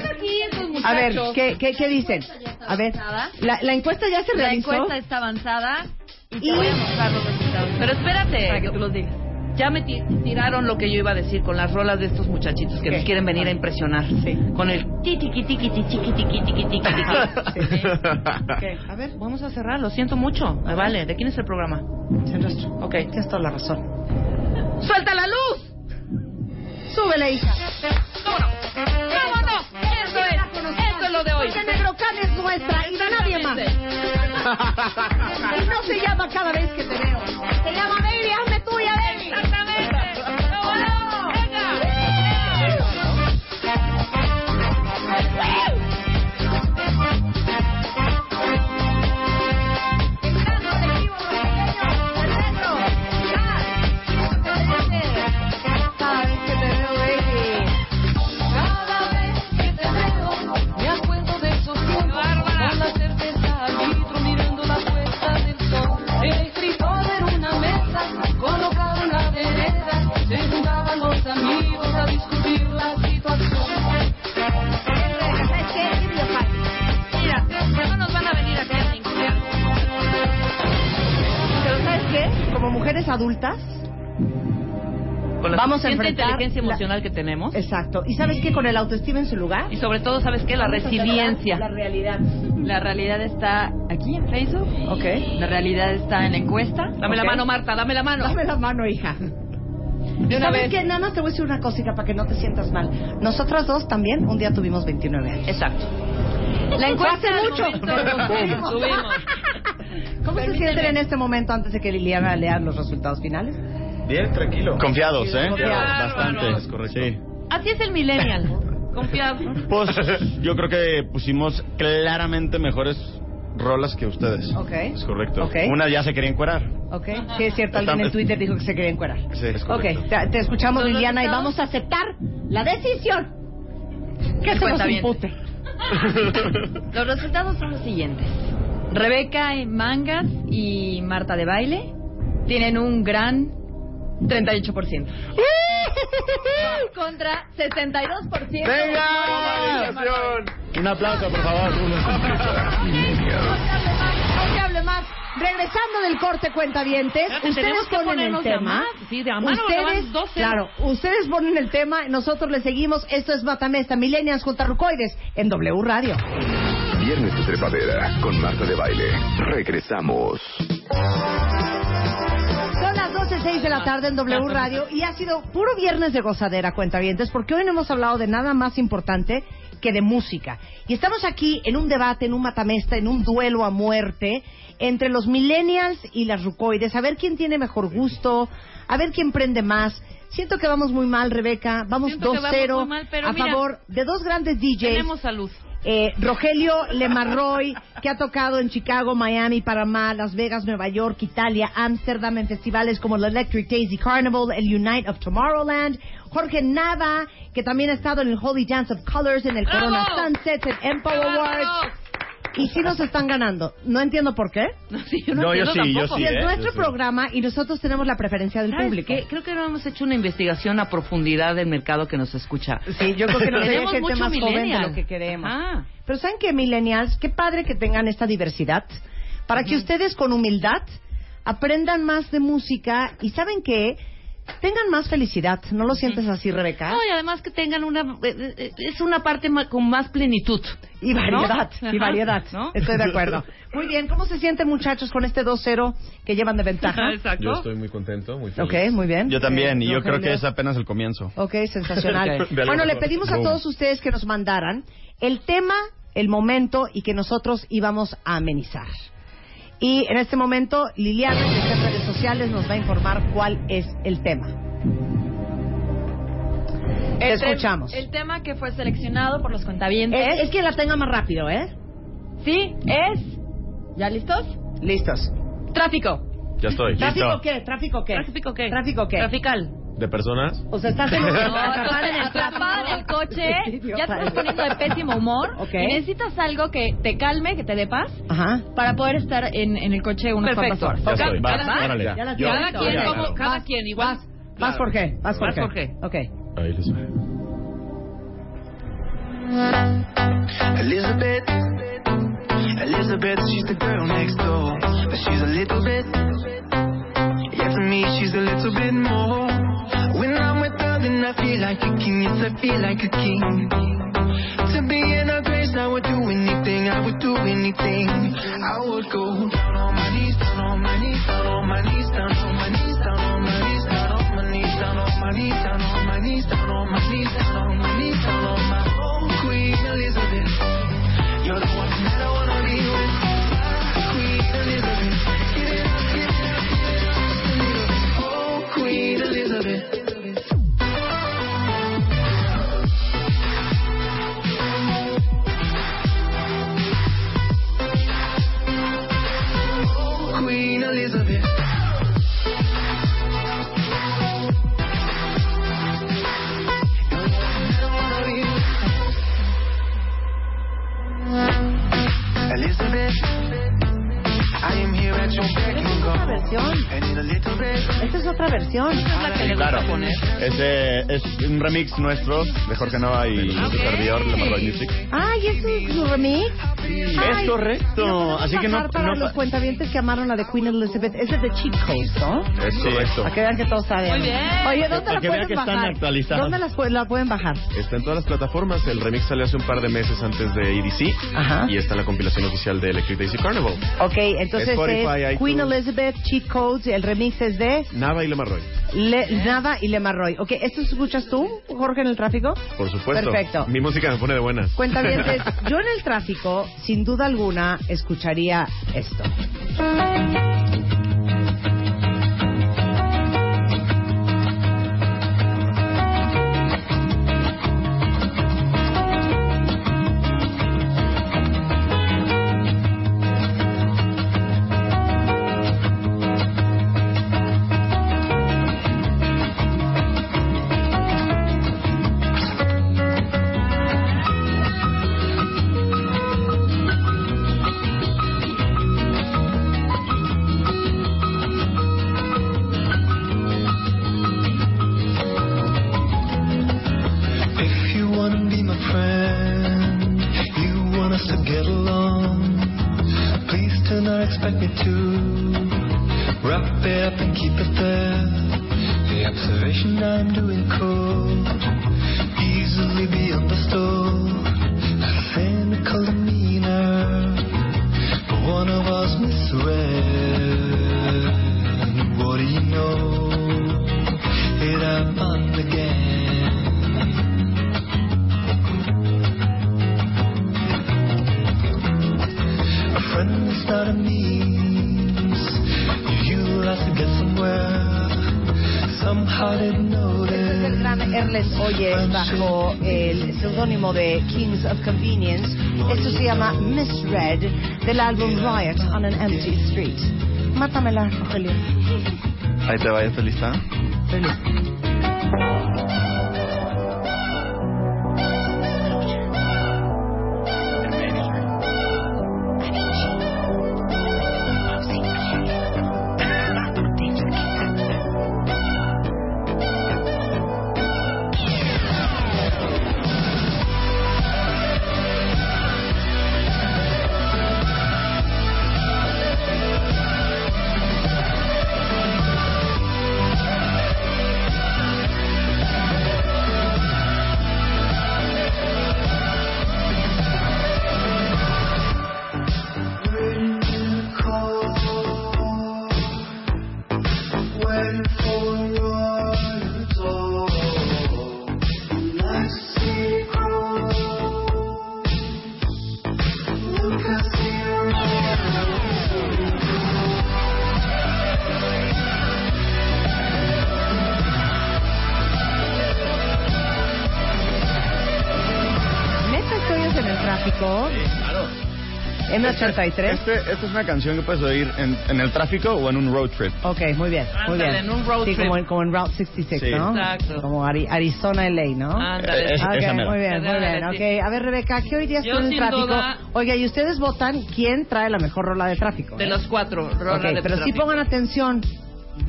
A ver. ¿qué, qué, qué dicen? A ver, la, la encuesta ya se La realizó. encuesta está avanzada y te Y- voy a mostrar los resultados. Pero espérate. Para que tú los digas. Ya me ti- tiraron lo que yo iba a decir con las rolas de estos muchachitos que nos quieren venir a impresionar. Sí. Con el ti tiqui tiqui. A ver, Vamos a cerrar, lo siento mucho. Me vale, ¿de quién es el programa? es nuestro. Ok. Tienes toda la razón. ¡Suelta la luz! Súbele, hija. ¿Cómo no? ¿Cómo no? Eso es, eso es lo de hoy. Porque Negrocán es nuestra y de nadie más. Y no se llama cada vez que te veo. Se llama Baby. Mujeres adultas, Con la Vamos a enfrentar inteligencia la- emocional que tenemos. exacto. ¿Y sabes qué? Con el autoestima en su lugar. Y sobre todo, ¿sabes qué? La Vamos resiliencia. La realidad. La realidad está aquí en Facebook. Ok. La realidad está en la encuesta. Dame la Ok. mano, Marta, dame la mano. Dame la mano, hija. De una ¿Sabes vez. qué? Nada más te voy a decir una cosita para que no te sientas mal. Nosotras dos también un día tuvimos 29 años. Exacto. La encuesta mucho. momento, subimos. ¿Cómo se sienten en este momento antes de que Liliana lea los resultados finales? Bien, tranquilo. Confiados, ¿eh? Confiados. Bastante. Es correcto. Sí. Así es el millennial. Confiado. Pues yo creo que pusimos claramente mejores rolas que ustedes. Ok. Es correcto. Ok. Una ya se quería encuerar. Ok. Sí, es cierto, alguien en Twitter dijo que se quería encuerar. Sí, es Ok, correcto. te, te escuchamos ¿Los Liliana y vamos a aceptar la decisión que se nos impute. Los resultados son los siguientes. Rebeca y Mangas y Marta de Baile tienen un gran 38%. Contra 62%. ¡Venga! Un aplauso, por favor. No hable más. Regresando del corte cuentavientes, Espérate, ustedes tenemos que ponen el tema. Sí, de a mano, ustedes, van 12. claro, ustedes ponen el tema, nosotros le seguimos. Esto es Matamesta Millennials junto a Rucoides en W Radio. Viernes de Trepadera con Marta de Baile. Regresamos. Son las 12.06 de la tarde en W Radio y ha sido puro viernes de gozadera, cuentavientes, porque hoy no hemos hablado de nada más importante que de música. Y estamos aquí en un debate, en un matamesta, en un duelo a muerte entre los millennials y las rucoides, a ver quién tiene mejor gusto, a ver quién prende más. Siento que vamos muy mal, Rebeca. Vamos Siento que vamos 2-0 muy mal, pero a mira, favor de dos grandes DJs. Tenemos salud. Eh, Rogelio Lemarroy, que ha tocado en Chicago, Miami, Panamá, Las Vegas, Nueva York, Italia, Ámsterdam, en festivales como el Electric Daisy Carnival, el Unite of Tomorrowland. Jorge Nava, que también ha estado en el Holy Dance of Colors, en el. Corona Sunsets, en Empower ¡Qué Awards. Y sí nos están ganando. No entiendo por qué. No, sí, yo no, No, yo entiendo sí, yo tampoco. Y es ¿eh? nuestro Sí. programa y nosotros tenemos la preferencia del ¿Sabes público. qué? Creo que no hemos hecho una investigación a profundidad del mercado que nos escucha. Sí, yo creo que nos Tenemos gente mucho más joven de lo que queremos. Pero ¿saben qué, millennials? Qué padre que tengan esta diversidad para que ustedes con humildad aprendan más de música y ¿saben qué? Tengan más felicidad. ¿No lo sientes así, Rebeca? No, y además que tengan una... eh, eh, Es una parte con más plenitud. Y variedad, ¿no? y variedad. ¿No? Estoy de acuerdo. Muy bien, ¿cómo se sienten muchachos con este 2-0 que llevan de ventaja? Exacto. Yo estoy muy contento, muy feliz. Ok, muy bien. Yo también, y yo creo que es apenas el comienzo. Ok, sensacional. Bueno, le pedimos a todos ustedes que nos mandaran el tema, el momento y que nosotros íbamos a amenizar. Y en este momento, Liliana, que está en redes sociales, nos va a informar cuál es el tema. Te El escuchamos. El tema que fue seleccionado por los contabientes. Es, es que la tenga más rápido, ¿eh? Sí, es. ¿Ya listos? Listos. Tráfico. Ya estoy. ¿Tráfico qué? ¿Tráfico qué? ¿Tráfico qué? ¿Tráfico qué? Trafical. ¿De personas? O sea, estás en un... No, atrapada en el atrapada en el coche, Qué ya te estás poniendo de pésimo humor Ok. y necesitas algo que te calme, que te dé paz Ajá. para poder estar en, en el coche unas Perfecto. cuantas Ya horas. estoy. Va, Cada- órale. Ya tienes. Cada quien, ya, como, cada Vas, quien, igual. Vas Jorge, vas Vas, Jorge. Jorge. Ok. Ahí les. Elizabeth, Elizabeth, she's the girl next door, but she's a little bit. Yeah, to me, she's a little bit more. When I'm with her, then I feel like a king. Yes, I feel like a king. To be in her grace, I would do anything. I would do anything. I would go down on my knees, down on my knees, down on my knees, down on my knees, down on my knees, down on my knees, down on my knees, down on my knees, down on my knees, and Esta es otra versión. A Esta es otra versión. Sí, claro. Ese es un remix nuestro de Jorge Nova y su servidor, La Marroy Music. Ay, ¿es su, remix? Ay, Es correcto. ¿no podemos Así que no, para no- los cuentavientes que amaron la de Queen Elizabeth. Ese es de Cheat Codes, ¿no? Es correcto. Para que vean que todos saben. Muy bien. Oye, ¿dónde Para la que vean pueden que están bajar? actualizadas. ¿Dónde las la pueden bajar? Está en todas las plataformas. El remix salió hace un par de meses antes de EDC. Ajá. Y está en la compilación oficial de Electric Daisy Carnival. Ok, entonces Spotify, es iTunes. Queen Elizabeth, Cheat Codes, el remix es de Nava y Lemarroy. Le- Nava y Lemarroy. Ok, ¿esto escuchas tú, Jorge, en el tráfico? Por supuesto. Perfecto. Mi música me pone de buenas. Cuentavientes, yo en el tráfico, sin duda alguna, escucharía esto. Misread del álbum Riot on an Empty Street. Mátamela, Rogelio. Ahí te va, ¿ya está lista? M83. Este, esta es una canción que puedes oír en, en el tráfico o en un road trip. Ok, muy bien, muy Ándale, bien. en un road sí, trip. Como, en, como en Route 66, Sí. ¿no? Exacto. Como Ari- Arizona, LA, ¿no? Ándale. Es- Ok, esa mera. muy bien, muy bien. Ándale, sí. Ok, a ver, Rebeca, ¿qué oirías Yo tú en el tráfico? duda- Oiga, y ustedes votan quién trae la mejor rola de tráfico. De ¿eh? los cuatro, rola Ok, de pero sí tráfico. pongan atención,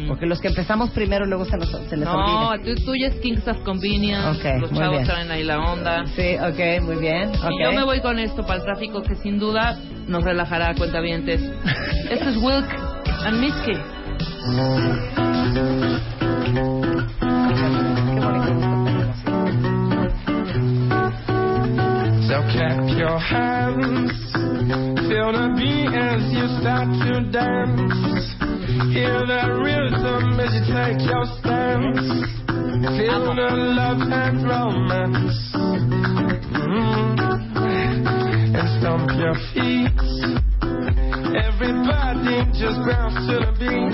porque los que empezamos primero luego se, nos, se les No, olvida. tú, tuya es Kings of Convenience. Ok, los muy chavos bien. traen ahí la onda. Sí, ok, muy bien. ok. Y yo me voy con esto para el tráfico que sin duda nos relajará cuentavientes. Esto es Wilk and Misky. So clap your hands, feel the beat as you start to dance. Hear the rhythm as you take your stance. Feel the love and romance. Mm. And stomp your feet. Everybody just bounce to the beat.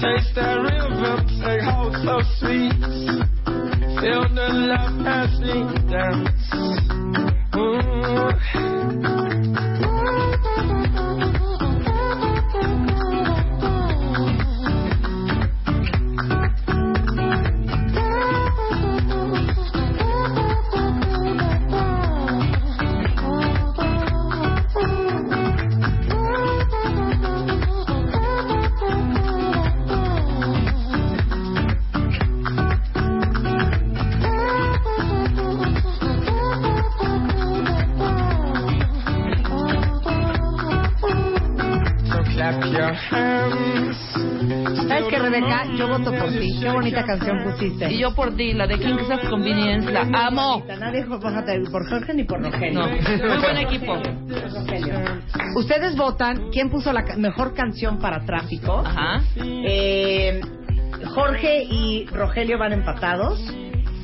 Taste that rhythm, take hold so sweet. Feel the love as we dance. Ooh. Qué bonita canción pusiste. Y yo por ti, la de Kings of Convenience, la amo. Nadie por, por Jorge ni por Rogelio. No, muy buen equipo. Ustedes votan quién puso la mejor canción para tráfico. Ajá. Eh, Jorge y Rogelio van empatados.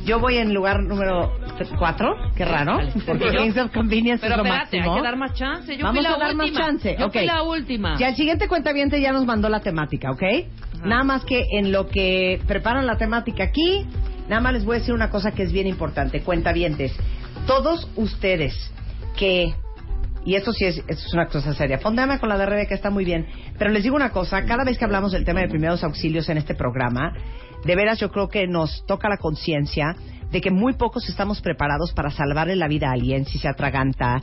Yo voy en lugar número 4, qué raro, porque Kings of Convenience Pero es lo espérate, máximo. hay que dar más chance. Yo Vamos fui la a dar más chance. Yo ok. fui la última. Ya el siguiente cuentaviente ya nos mandó la temática, ¿ok? Nada más que en lo que preparan la temática aquí, nada más les voy a decir una cosa que es bien importante. Cuentavientes, todos ustedes que y esto sí es, esto es una cosa seria. Fondame con la de Rebeca, está muy bien. Pero les digo una cosa, cada vez que hablamos del tema de primeros auxilios en este programa, de veras yo creo que nos toca la conciencia de que muy pocos estamos preparados para salvarle la vida a alguien si se atraganta,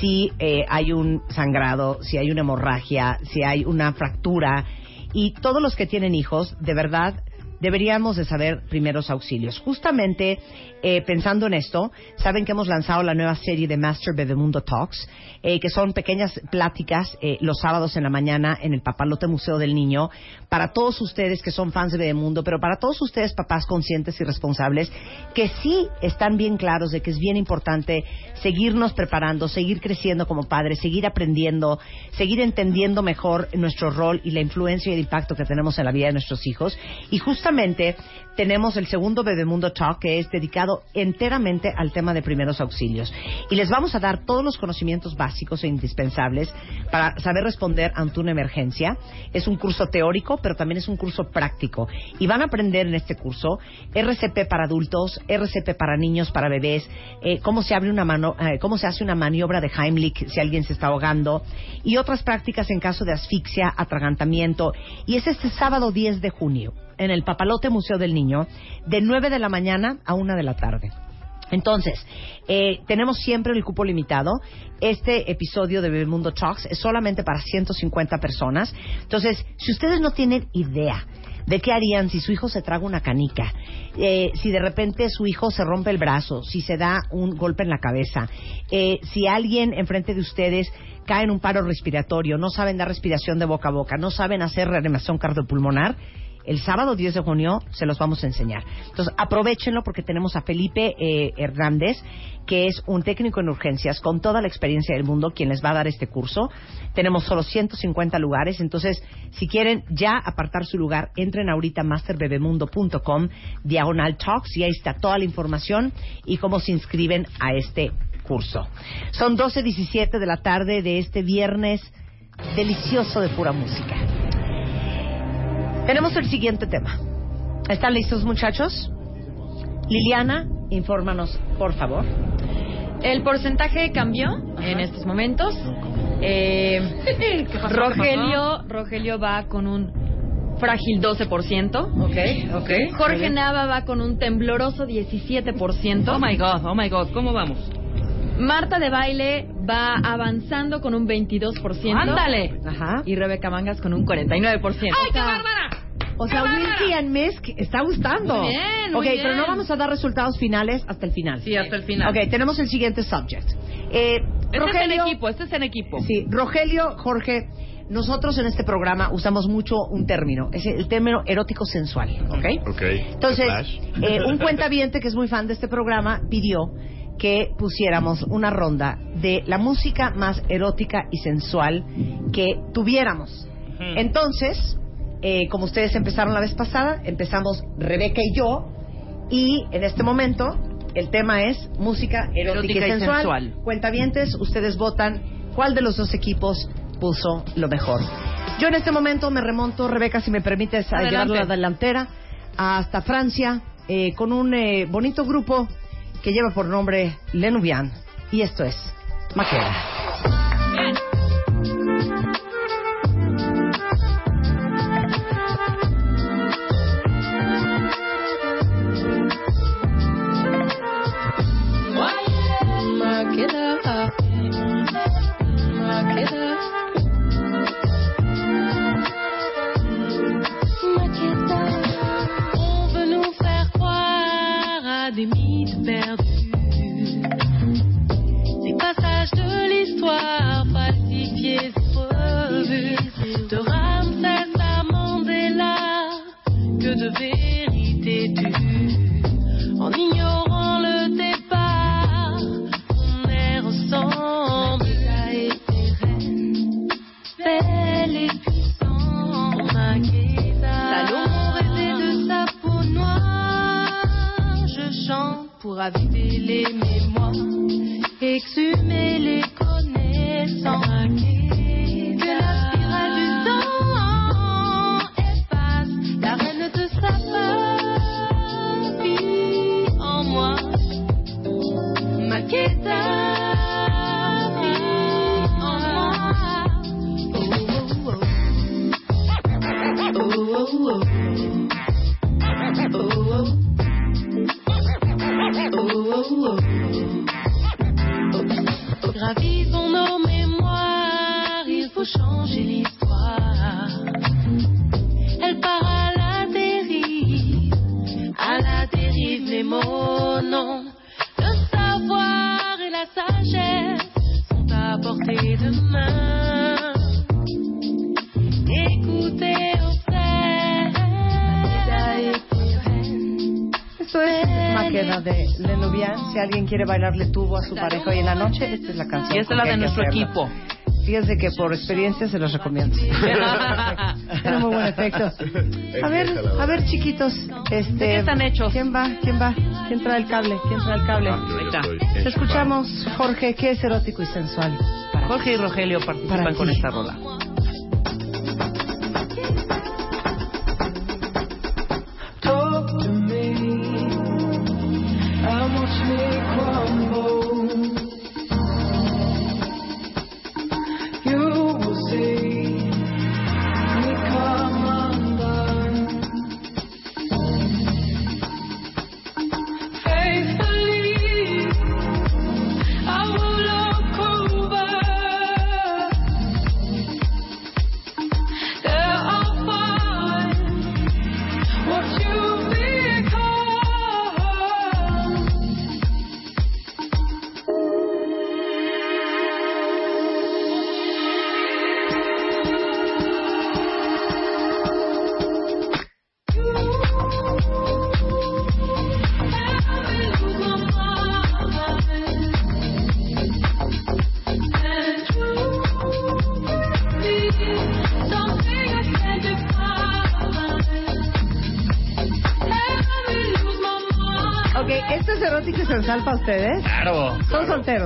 si eh, hay un sangrado, si hay una hemorragia, si hay una fractura. Y todos los que tienen hijos, de verdad, deberíamos de saber primeros auxilios. Justamente eh, pensando en esto, saben que hemos lanzado la nueva serie de Master Bebemundo Talks, eh, que son pequeñas pláticas eh, los sábados en la mañana en el Papalote Museo del Niño, para todos ustedes que son fans de Bebemundo, pero para todos ustedes papás conscientes y responsables, que sí están bien claros de que es bien importante seguirnos preparando, seguir creciendo como padres, seguir aprendiendo, seguir entendiendo mejor nuestro rol y la influencia y el impacto que tenemos en la vida de nuestros hijos. Y justamente tenemos el segundo Bebemundo Talk que es dedicado enteramente al tema de primeros auxilios. Y les vamos a dar todos los conocimientos básicos e indispensables para saber responder ante una emergencia. Es un curso teórico, pero también es un curso práctico. Y van a aprender en este curso RCP para adultos, RCP para niños, para bebés, eh, cómo se abre una mano, eh, cómo se hace una maniobra de Heimlich si alguien se está ahogando y otras prácticas en caso de asfixia, atragantamiento. Y es este sábado 10 de junio en el Papalote Museo del Niño de 9 de la mañana a 1 de la tarde. Entonces, eh, tenemos siempre el cupo limitado. Este episodio de Bebemundo Talks es solamente para 150 personas. Entonces, si ustedes no tienen idea de qué harían si su hijo se traga una canica, eh, si de repente su hijo se rompe el brazo, si se da un golpe en la cabeza, eh, si alguien enfrente de ustedes cae en un paro respiratorio, no saben dar respiración de boca a boca, no saben hacer reanimación cardiopulmonar, el sábado 10 de junio se los vamos a enseñar. Entonces, aprovechenlo porque tenemos a Felipe eh, Hernández, que es un técnico en urgencias con toda la experiencia del mundo, quien les va a dar este curso. Tenemos solo 150 lugares, entonces, si quieren ya apartar su lugar, entren ahorita a masterbebemundo.com, diagonal talks, y ahí está toda la información y cómo se inscriben a este curso. Son 12.17 de la tarde de este viernes delicioso de pura música. Tenemos el siguiente tema. ¿Están listos, muchachos? Liliana, infórmanos, por favor. El porcentaje cambió en estos momentos. Eh. Rogelio, Rogelio va con un frágil 12%. Ok, ok. Jorge Nava va con un tembloroso 17%. Oh my god, oh my god, ¿cómo vamos? Marta de baile va avanzando con un 22%. ¡Ándale! Ajá. Y Rebeca Mangas con un 49%. ¡Ay, qué bárbara! O sea. Wilkie and Misk está gustando. Muy bien, muy ok, pero no vamos a dar resultados finales hasta el final. Sí, hasta el final. Ok, tenemos el siguiente subject. Eh, Este es en equipo, este es en equipo. Sí, Rogelio, Jorge, nosotros en este programa usamos mucho un término, es el término erótico sensual, ¿ok? Ok. Entonces, eh, un cuentaviente que es muy fan de este programa pidió que pusiéramos una ronda de la música más erótica y sensual que tuviéramos. Entonces, eh, como ustedes empezaron la vez pasada, empezamos Rebeca y yo, y en este momento el tema es música erótica, Erótica y y sensual. sensual. Cuentavientes, ustedes votan cuál de los dos equipos puso lo mejor. Yo en este momento me remonto, Rebeca, si me permites, a Adelante. llevar la delantera hasta Francia eh, con un eh, bonito grupo que lleva por nombre Lenubian. Y esto es Maqueda. Perdus. Des passages de l'histoire falsifiés revus. De Ramsès à Mandela, que de pour aviver les mémoires, exhumer les De Lenubian. Si alguien quiere bailarle tubo a su pareja hoy en la noche, esta es la canción. Y esta es la de nuestro hacerlo. equipo. Fíjense que por experiencia se los recomiendo. Tiene muy buen efecto. A ver, a ver, chiquitos, este, qué están hechos? ¿Quién va? ¿Quién va? ¿Quién trae el cable? ¿Quién trae el cable? Está. Te escuchamos, Jorge. ¿Qué es erótico y sensual? Jorge y Rogelio participan con esta rola.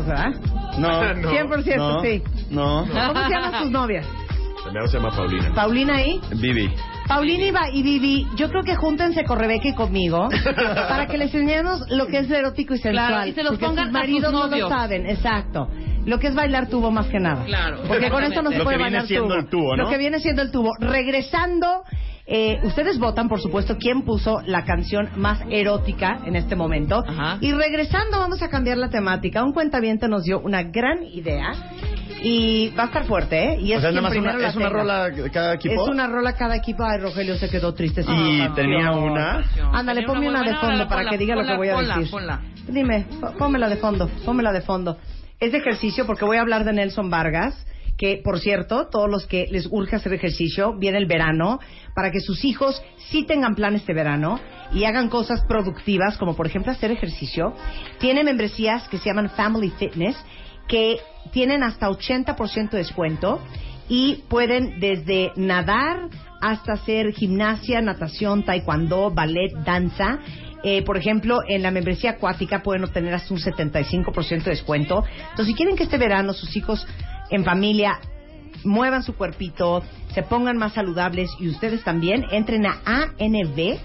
¿Verdad? No. No. 100% No. sí. No. ¿Cómo se llaman tus novias? La mía se llama Paulina. Paulina y Vivi. Paulina y Vivi, yo creo que júntense con Rebeca y conmigo para que les enseñemos lo que es erótico y sensual. Claro, y se los porque pongan sus a maridos sus no lo novios. saben, exacto. Lo que es bailar tubo más que nada. Claro. Porque con esto no se Lo puede que viene bailar siendo tubo. el tubo, ¿no? Lo que viene siendo el tubo. Regresando, eh, ustedes votan, por supuesto, quién puso la canción más erótica en este momento. Ajá. Y regresando, vamos a cambiar la temática. Un cuentaviente nos dio una gran idea. Y va a estar fuerte, ¿eh? Y O sea, es quien más una, la es una tenga. rola cada equipo. Es una rola cada equipo. Ay, Rogelio se quedó triste. sin Y tenía una. Ándale, ponme una de fondo para ponla, que diga lo que voy a ponla, decir. ponla. Dime, pónmela de fondo, pónmela de fondo. Es de ejercicio porque voy a hablar de Nelson Vargas, que por cierto, todos los que les urge hacer ejercicio, viene el verano, para que sus hijos sí tengan plan este verano y hagan cosas productivas, como por ejemplo hacer ejercicio. Tiene membresías que se llaman Family Fitness, que tienen hasta 80% de descuento y pueden desde nadar hasta hacer gimnasia, natación, taekwondo, ballet, danza. Eh, por ejemplo, en la membresía acuática pueden obtener hasta un 75% de descuento. Entonces, si quieren que este verano sus hijos en familia muevan su cuerpito, se pongan más saludables y ustedes también, entren a anv.com.mx.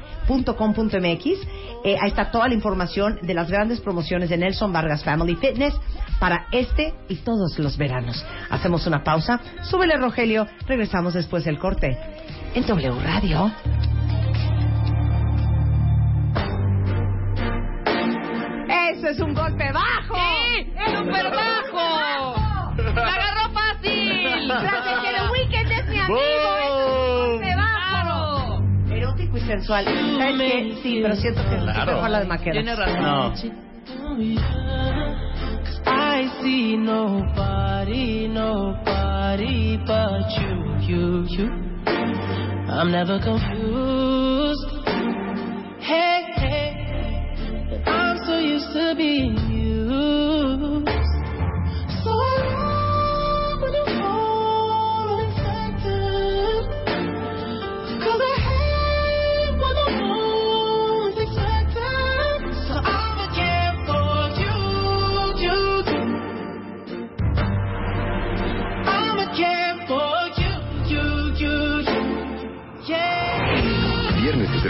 Eh, ahí está toda la información de las grandes promociones de Nelson Vargas Family Fitness para este y todos los veranos. Hacemos una pausa. Súbele, Rogelio. Regresamos después del corte. En W Radio. ¡Eso es un golpe bajo! ¡Sí! ¡Súper bajo! Sensual. ¿Sabes qué? Sí, pero siento que es Claro. mejor la de Maqueda. Tiene razón. No. I see nobody, nobody but you, you, you. I'm never confused. Hey, hey, I'm so used to being used.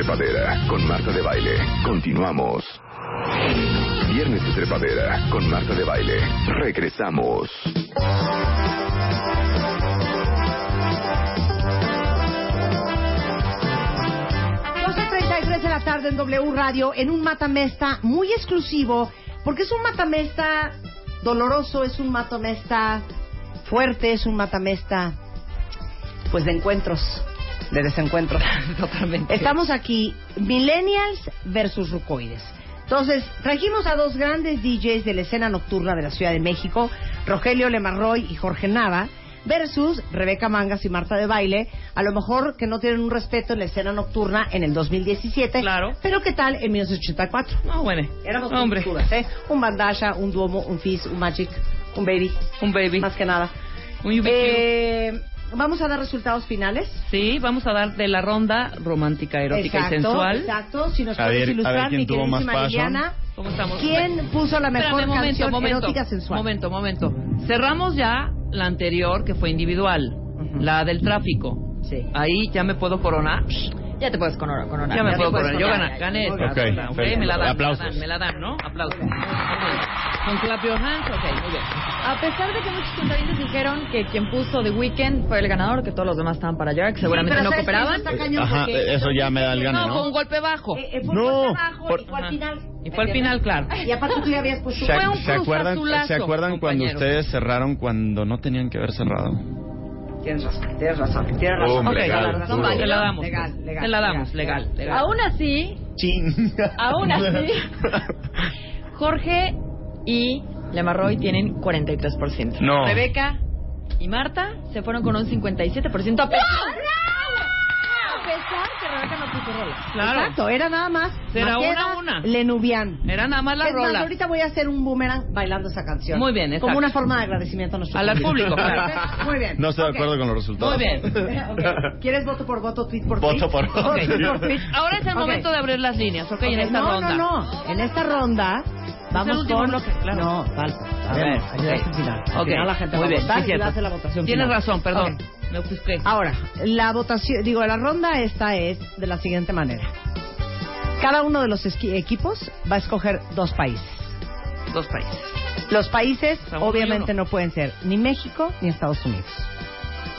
Trepadera con Marta de Baile. Continuamos. Viernes de Trepadera con Marta de Baile. Regresamos. 12.33 de la tarde en W Radio en un matamesta muy exclusivo porque es un matamesta doloroso, es un matamesta fuerte, es un matamesta pues de encuentros, de desencuentros. Totalmente. Estamos aquí, Millennials versus Rucoides. Entonces, trajimos a dos grandes DJs de la escena nocturna de la Ciudad de México, Rogelio Lemarroy y Jorge Nava, versus Rebeca Mangas y Marta de Baile, a lo mejor que no tienen un respeto en la escena nocturna en el 2017, Claro. pero ¿qué tal en 1984? No, bueno. Éramos Hombre. oscuras, ¿eh? Un Bandasha, un Duomo, un Fizz, un Magic, un Baby, Un baby. más que nada. Un. Eh, Vamos a dar resultados finales. Sí, vamos a dar de la ronda romántica, erótica exacto, y sensual. Exacto. Si nos A puedes ver- a ilustrar, ver quién mi tuvo más. Liliana, ¿Cómo estamos? ¿quién puso la mejor Espérame, momento, canción momento, erótica sensual? Momento, momento. Cerramos ya la anterior, que fue individual, la del tráfico. Sí. Ahí ya me puedo coronar. Ya te puedes coronar. coronar. Ya me puedo coronar. Yo gané, gané esta. Ok, ronda, ¿ok? perfecto. Me la dan, Aplausos. me la dan, me la dan, ¿no? Aplausos. Con clap your hands, ok, muy bien. A pesar de que muchos cuentavientes dijeron que quien puso The Weeknd fue el ganador, que todos los demás estaban para allá, que seguramente no cooperaban. Ajá, eso ya me da el gane, No, fue un golpe bajo. Eh, eh, fue No, un golpe bajo por- y fue al final. Y fue al final, claro. Y aparte tú ya habías puesto... ¿Se, se acuerdan, ¿se acuerdan cuando ustedes cerraron cuando no tenían que haber cerrado? Tienes razón, tienes razón, tienes razón. Boom, Ok, legal, la razón puro. vale, te la damos. Legal, legal, Te la damos, legal, legal, legal. Aún así, Ching. aún así, Jorge y Lemarroy tienen 43%. No. Rebeca y Marta se fueron con un 57% a pesar, pesar que Rebeca no puso rola. Claro. Exacto, era nada más Era una a una. Lenubian. Era nada más la es más, rola. ahorita voy a hacer un boomerang bailando esa canción. Muy bien, exacto. Como una forma de agradecimiento a nuestro Al público, claro. Muy bien. No estoy Ok. de acuerdo con los resultados. Muy bien. Ok. ¿Quieres voto por voto, tweet por tweet? Voto por voto. Tweet. Ahora es el momento de abrir las líneas, ¿ok? En esta no, ronda. No, no, En esta ronda vamos con... bloque, claro. No, falta. A ver, Ayuda ok. al final. Al Ok, final la gente muy va bien, a votar sí, y va a hacer la votación Tienes final. razón, perdón. Ok. Me ofusqué. Ahora, la votación, digo, la ronda esta es de la siguiente manera. Cada uno de los esqui- equipos va a escoger dos países. Dos países. Los países obviamente no pueden ser ni México ni Estados Unidos.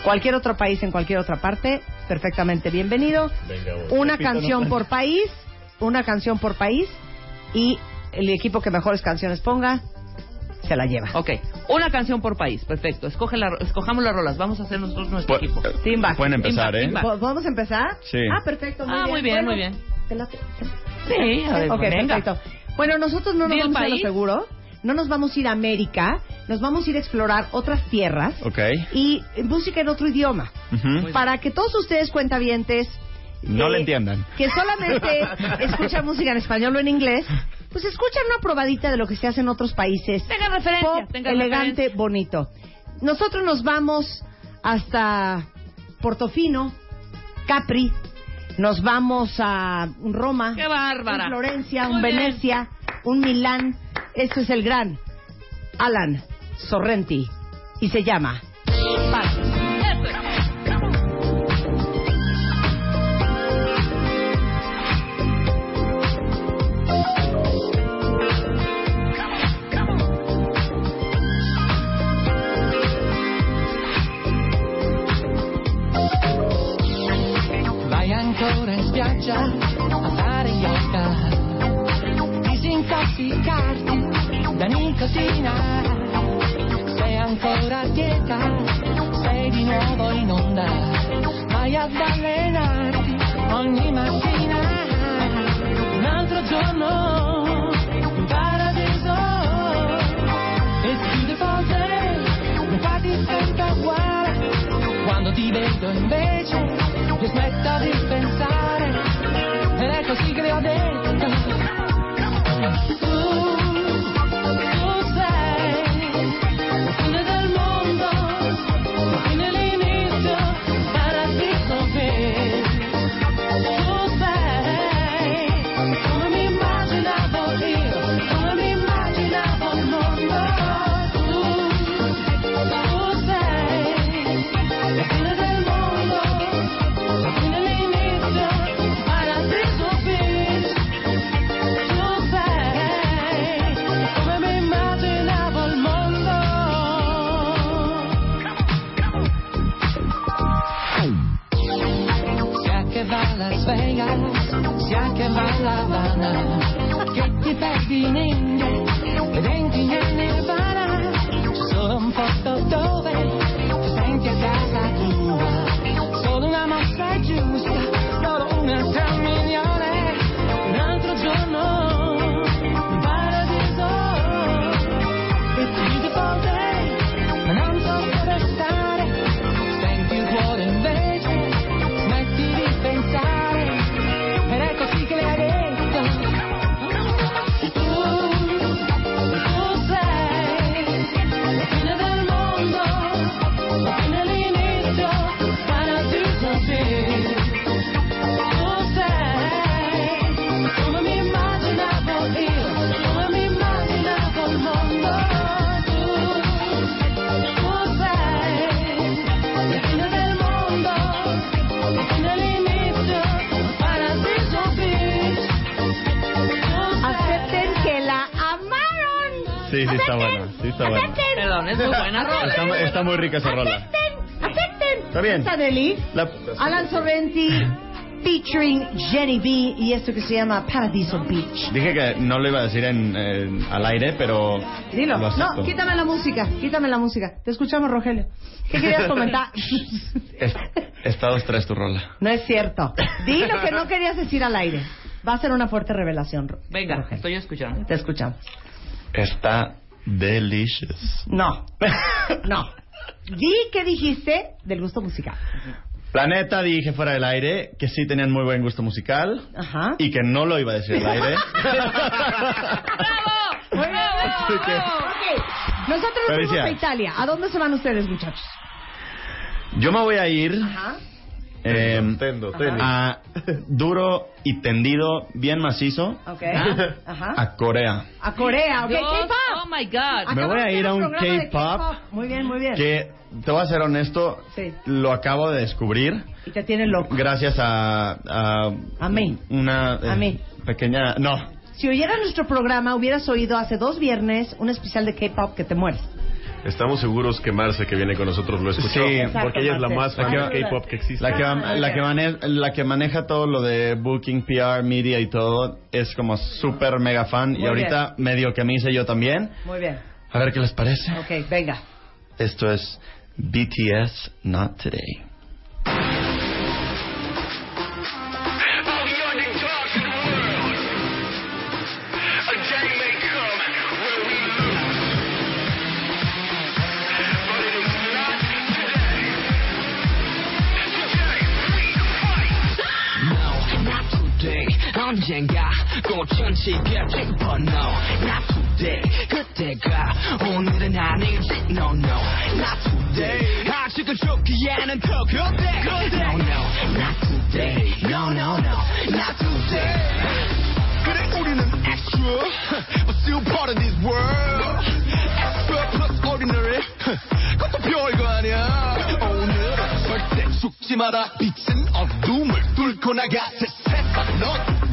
Cualquier otro país en cualquier otra parte, perfectamente bienvenido. Una canción por país, una canción por país y el equipo que mejores canciones ponga se la lleva. Ok, una canción por país, perfecto. Escoge la, escojamos las rolas, vamos a hacer nosotros nuestro Pu- equipo. eh, Timba. Pueden empezar, Timba, ¿eh? timba. ¿Po- ¿Podemos empezar? Sí. Ah, perfecto. Muy Ah, bien. muy bien, Bueno, muy bien. Sí, a ver, ok, venga. perfecto. Bueno, nosotros no nos vamos a ir a lo país. seguro. No nos vamos a ir a América. Nos vamos a ir a explorar otras tierras. Ok. Y música en otro idioma. Para que todos ustedes cuentavientes... No eh, le entiendan. Que solamente escuchan música en español o en inglés, pues escuchan una probadita de lo que se hace en otros países. Tenga referencia, Pop, tenga elegante, referencia. bonito. Nosotros nos vamos hasta Portofino, Capri, nos vamos a Roma, ¡Qué bárbara! un Florencia, Muy un bien. Venecia, un Milán. Esto es el gran Alan Sorrenti y se llama Paz. Spiaggia a fare yoga, disintossicarti da nicotina. Sei ancora a dieta, sei di nuovo in onda, vai ad allenarti ogni mattina. Un altro giorno in paradiso, it's beautiful day, infatti sembra uguale. Quando ti vedo invece io smetto di pensare ed è così Vegas, sia che va a La Habana, che ti perdi in Sí, sí está buena. Sí está buena. Perdón, es muy buena rola. Está, está muy rica esa rola. Acepten. Acepten. Está bien. Está Deli. La- Alan Sorrenti featuring Jenny B y esto que se llama Paradiso Beach. Dije que no lo iba a decir en, en- al aire, pero Dilo. lo. No, quítame la música, quítame la música. Te escuchamos, Rogelio. ¿Qué querías comentar? Es- Estados tres tu rola. no es cierto. Di lo que no querías decir al aire. Va a ser una fuerte revelación. Venga, Rogelio. estoy escuchando. Te escuchamos. Está delicious. No. No. Di qué dijiste del gusto musical. Planeta dije fuera del aire que sí tenían muy buen gusto musical Ajá. y que no lo iba a decir al aire. Bien. Así que- Ok. Nosotros nos Felicidades. a Italia. ¿A dónde se van ustedes, muchachos? Yo me voy a ir Ajá. Eh, Tendo, tenis. a duro y tendido, bien macizo, Ok. Ah. Ajá. a Corea. A Corea, ok. K-pop. oh my God. Me voy a ir a un K-pop. Muy bien, muy bien. Que, te voy a ser honesto, Sí. lo acabo de descubrir Y te tiene loco. gracias a... A, A mí. Una eh, A mí. pequeña... No, Si oyeras nuestro programa, hubieras oído hace dos viernes un especial de K-pop que te mueres. Estamos seguros que Marce, que viene con nosotros, lo escuchó. Sí, porque ella es la más La fan que- de K-pop que existe. La que, Ah, la, que mane- la que maneja todo lo de booking, PR, media y todo es como súper mega fan. y ahorita medio que me hice yo también. Muy bien. A ver qué les parece. Ok, venga. Esto es BTS Not Today. 언젠가 꽃천지게 피고 no, not today. 그때가 오늘은 아니지. No, no, not today. 아직은 좋기에는 더 그때. No, no, not today. No, no, no, not today. 그래 우리는 extra, but still part of this world. Extra plus ordinary, 그것도 별거 아니야. 오늘은 절대 죽지 마라. 빛은 어둠을 뚫고 나가 세상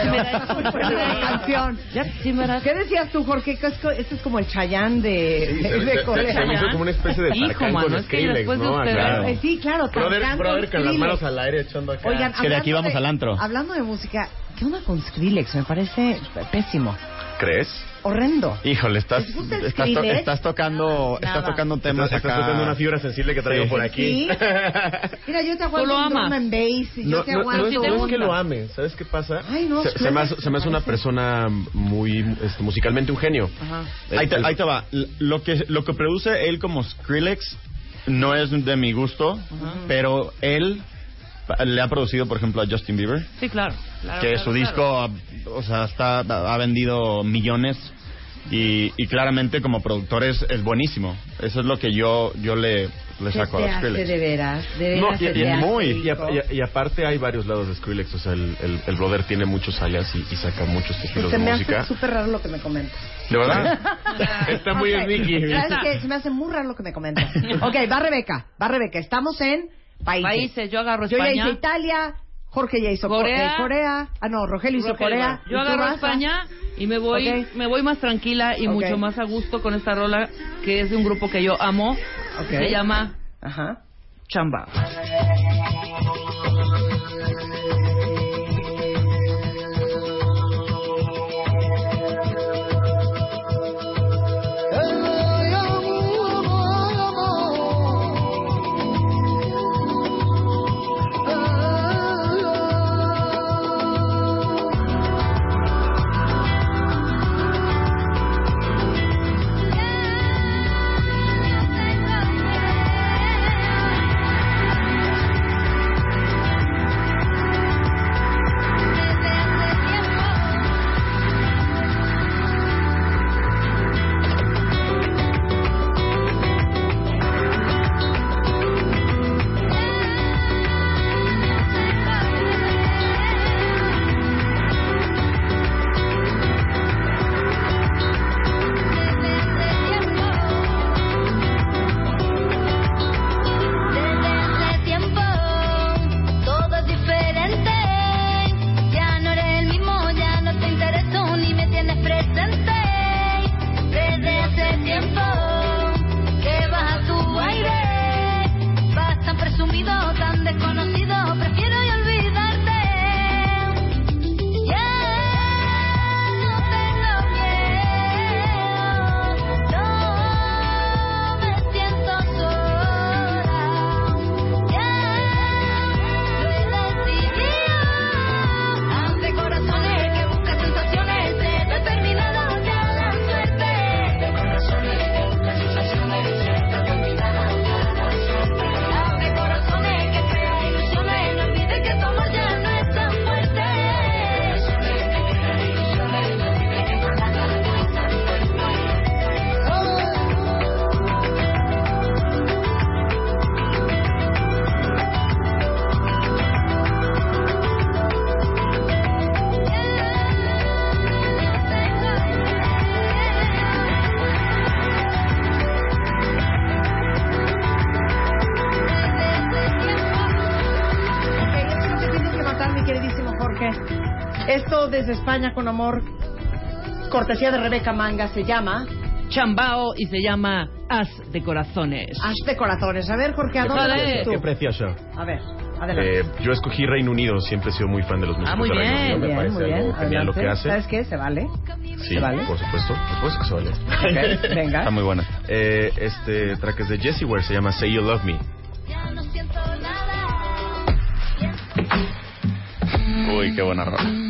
canción. ¿Qué decías tú, Jorge? Esto es como el Chayán de, Sí, de, de Corea. se me hizo como una especie de Hijo, mano, con es que de ¿no? Acá. Eh, sí, claro, Brother, brother con las manos al aire echando acá. Oigan, Que de aquí hablando vamos al antro. Hablando de música, ¿qué onda con Skrillex? Me parece pésimo. ¿Crees? Horrendo. Híjole, estás, ¿Les gusta el estás, to- estás tocando, Nada. estás tocando temas Estás, estás acá. tocando una fibra sensible que traigo Sí. por aquí. Sí. Mira, yo te aguanto lo un drum and bass y yo No, te no, no aguanto es, no es que lo ame, ¿sabes qué pasa? Ay, no, se, se me hace, se me hace una persona muy este, musicalmente un genio. Ajá. Ahí te, ahí te va. Lo que, lo que produce él como Skrillex no es de mi gusto, pero él le ha producido, por ejemplo, a Justin Bieber, Sí, claro. Claro, que claro, su claro. disco, ha- o sea, está, ha vendido millones y, y claramente como productor es, es buenísimo. Eso es lo que yo, yo le, le ¿Qué saco te a hace Skrillex. de veras? De No, veras y, se y- muy. Y, hijo. a- y- y aparte hay varios lados de Skrillex. O sea, el, el, el brother tiene muchos alias y, y saca muchos Pues estilos se de me música. hace súper raro lo que me comentas. ¿De verdad? Está muy Ok, sneaky. ¿Sabes qué? Se me hace muy raro lo que me comentas. ok, va Rebeca. Va Rebeca. Estamos en países. Países, yo agarro Yo ya España. hice Italia. Jorge ya hizo Co- Corea. eh, Corea. Ah, no, Rogelio hizo Corea. Yo ¿Y tú agarro a- España y me voy, me voy más tranquila y mucho más a gusto con esta rola que es de un grupo que yo amo. Se llama Ajá. Chamba. España con amor, cortesía de Rebeca Manga, se llama Chambao y se llama As de Corazones. As de Corazones. A ver, Jorge, ¿a dónde Vale. vas tú? Qué precioso. A ver, adelante. Eh, yo escogí Reino Unido, siempre he sido muy fan de los músicos Ah, muy de Reino bien. Unido. muy Me bien, parece muy bien. algo genial lo que Adelante. hace. ¿Sabes qué? Se vale. Sí, ¿Se vale? por supuesto, por supuesto que se vale. Ok, venga. Está muy buena. Eh, este track es de Jessie Ware, se llama Say You Love Me. Uy, qué buena rola.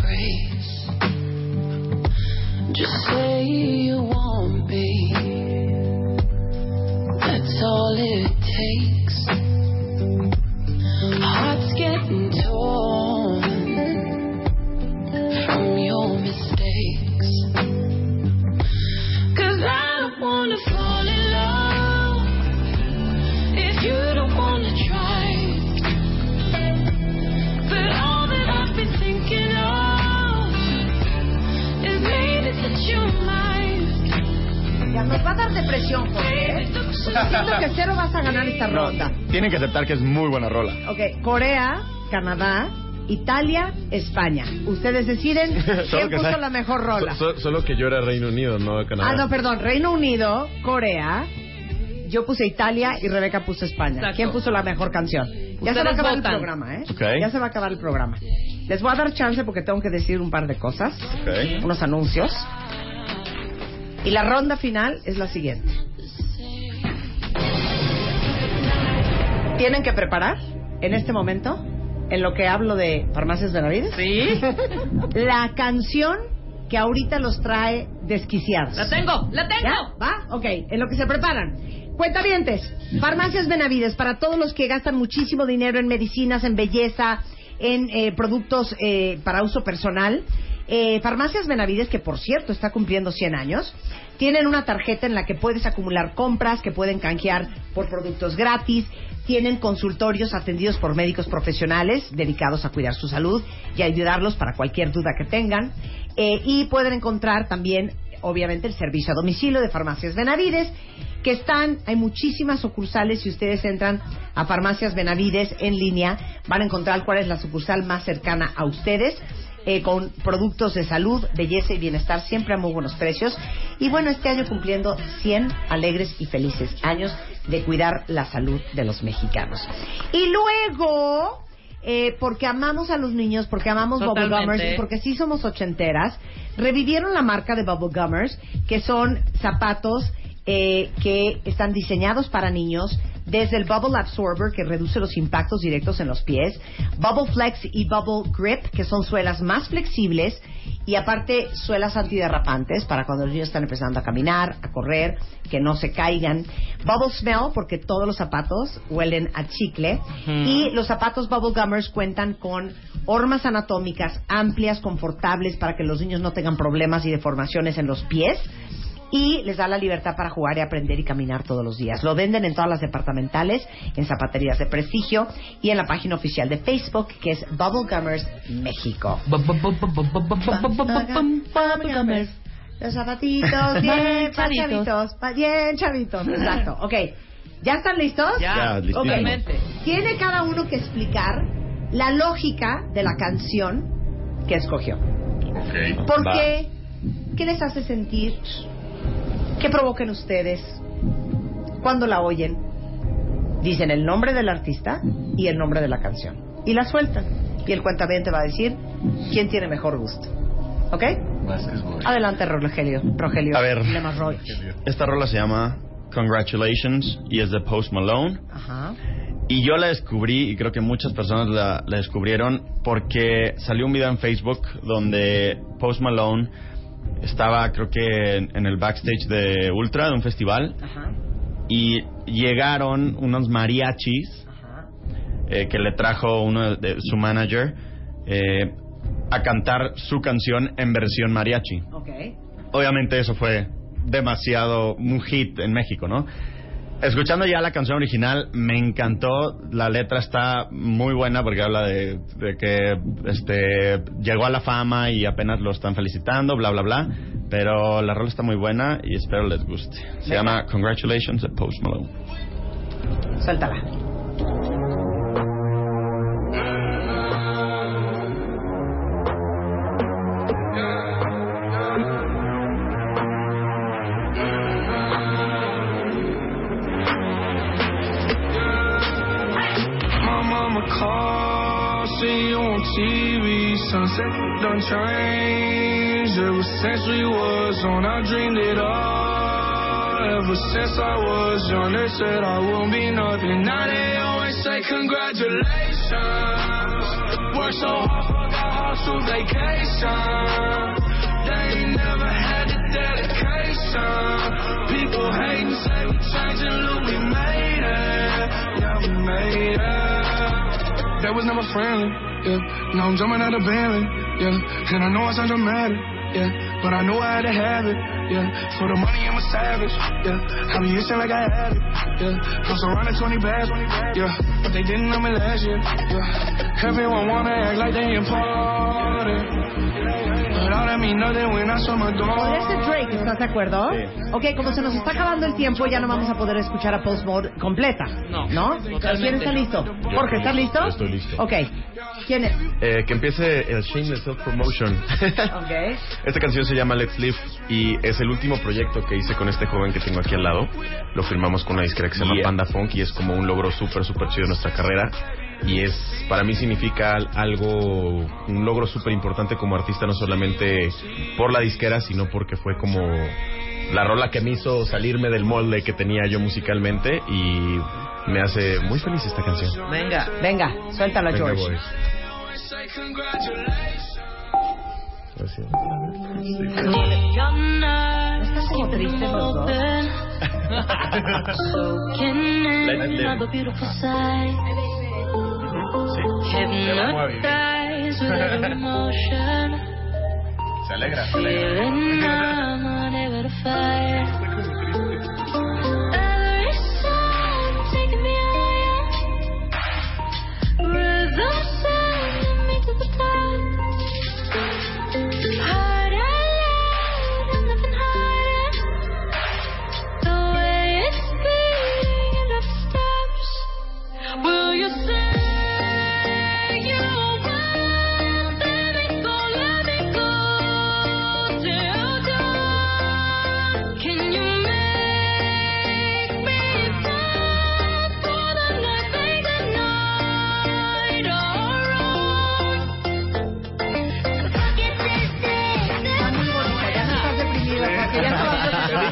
Tienen que aceptar que es muy buena rola. Ok, Corea, Canadá, Italia, España. Ustedes deciden Solo quién puso sabe- la mejor rola. So- so- solo que yo era Reino Unido, no Canadá. Ah, no, perdón. Reino Unido, Corea. Yo puse Italia y Rebeca puso España. Exacto. ¿Quién puso la mejor canción? Ya se va a acabar el votan. programa, ¿eh? Ok. Ya se va a acabar el programa. Les voy a dar chance porque tengo que decir un par de cosas, Ok. unos anuncios. Y la ronda final es la siguiente. Tienen que preparar en este momento, en lo que hablo de Farmacias Benavides, ¿Sí? la canción que ahorita los trae desquiciados. ¡La tengo! ¡La tengo! ¿Ya? ¿Va? Ok, en lo que se preparan. Cuentavientes, Farmacias Benavides, para todos los que gastan muchísimo dinero en medicinas, en belleza, en eh, productos eh, para uso personal. Eh, Farmacias Benavides, que por cierto está cumpliendo 100 años, tienen una tarjeta en la que puedes acumular compras que pueden canjear por productos gratis. Tienen consultorios atendidos por médicos profesionales dedicados a cuidar su salud y ayudarlos para cualquier duda que tengan. Eh, y pueden encontrar también obviamente el servicio a domicilio de Farmacias Benavides, que están, hay muchísimas sucursales, si ustedes entran a Farmacias Benavides en línea, van a encontrar cuál es la sucursal más cercana a ustedes. eh, con productos de salud, belleza y bienestar, siempre a muy buenos precios. Y bueno, este año cumpliendo 100 alegres y felices años de cuidar la salud de los mexicanos. Y luego, eh, porque amamos a los niños, porque amamos Bubble Totalmente. Gummers y porque sí somos ochenteras, revivieron la marca de Bubble Gummers, que son zapatos eh, que están diseñados para niños, desde el Bubble Absorber, que reduce los impactos directos en los pies, Bubble Flex y Bubble Grip, que son suelas más flexibles, y aparte suelas antiderrapantes para cuando los niños están empezando a caminar, a correr, que no se caigan. Bubble Smell, porque todos los zapatos huelen a chicle. Y los zapatos Bubble Gummers cuentan con hormas anatómicas amplias, confortables, para que los niños no tengan problemas y deformaciones en los pies y les da la libertad para jugar y aprender y caminar todos los días. Lo venden en todas las departamentales, en zapaterías de prestigio y en la página oficial de Facebook que es Bubble Gummers México. Bubble Gummers. Los zapatitos bien chavitos, bien chavitos. Exacto. Ok. ¿Ya están listos? Ya, totalmente. Tiene cada uno que explicar la lógica de la canción que escogió. ¿Por Va. qué? ¿Qué les hace sentir? ¿Qué provocan ustedes cuando la oyen? Dicen el nombre del artista y el nombre de la canción. Y la sueltan. Y el cuentaviente va a decir quién tiene mejor gusto. ¿Ok? Adelante, Rogelio. Rogelio. A ver. Roy. Esta rola se llama Congratulations y es de Post Malone. Ajá. Y yo la descubrí, y creo que muchas personas la, la descubrieron, porque salió un video en Facebook donde Post Malone estaba, creo que, en, en el backstage de Ultra, de un festival, Ajá. y llegaron unos mariachis Ajá. eh, que le trajo uno de, su manager eh, a cantar su canción en versión mariachi. Obviamente eso fue demasiado un hit en México, ¿no? Escuchando ya la canción original, me encantó. La letra está muy buena porque habla de, de que este llegó a la fama y apenas lo están felicitando, bla, bla, bla. Pero la rola está muy buena y espero les guste. Se Venga. llama Congratulations de Post Malone. Suéltala. TV. Sunset done changed. Ever since we was on, I dreamed it all. Ever since I was young, they said I won't be nothing. Now they always say congratulations. Worked so hard, forgot how to vacation. They never had the dedication. People hate and say we changing, look, we made it. Yeah, we made it. That was never friendly, yeah. Now I'm jumping out of Bentley, yeah. And I know I sound dramatic, yeah. But I know I had to have it, yeah. For the money, I'm a savage, yeah. I be itching like I had it, yeah. I'm surrounded 20 bags, yeah. But they didn't know me last year, yeah. Everyone wanna act like they important. Podría ser Drake, ¿estás de acuerdo? Ok, como se nos está acabando el tiempo, ya no vamos a poder escuchar a Post Mode completa. No, ¿No? ¿Quién está listo? Jorge, ¿estás listo? Yo estoy listo. Ok. ¿Quién es? Eh, que empiece el Shameless Self Promotion. Ok. Esta canción se llama Let's Live y es el último proyecto que hice con este joven que tengo aquí al lado. Lo firmamos con una disquera que se llama Yeah. Panda Funk y es como un logro súper, súper chido de nuestra carrera. Y es, para mí significa algo, un logro súper importante como artista, no solamente por la disquera, sino porque fue como la rola que me hizo salirme del molde que tenía yo musicalmente y me hace muy feliz esta canción. Venga. Venga, suéltala, Venga, George. Gracias. Están como los dos. In a sight. Hypnotized with every emotion. Se alegra, se fight. Every song taking me higher. Rhythm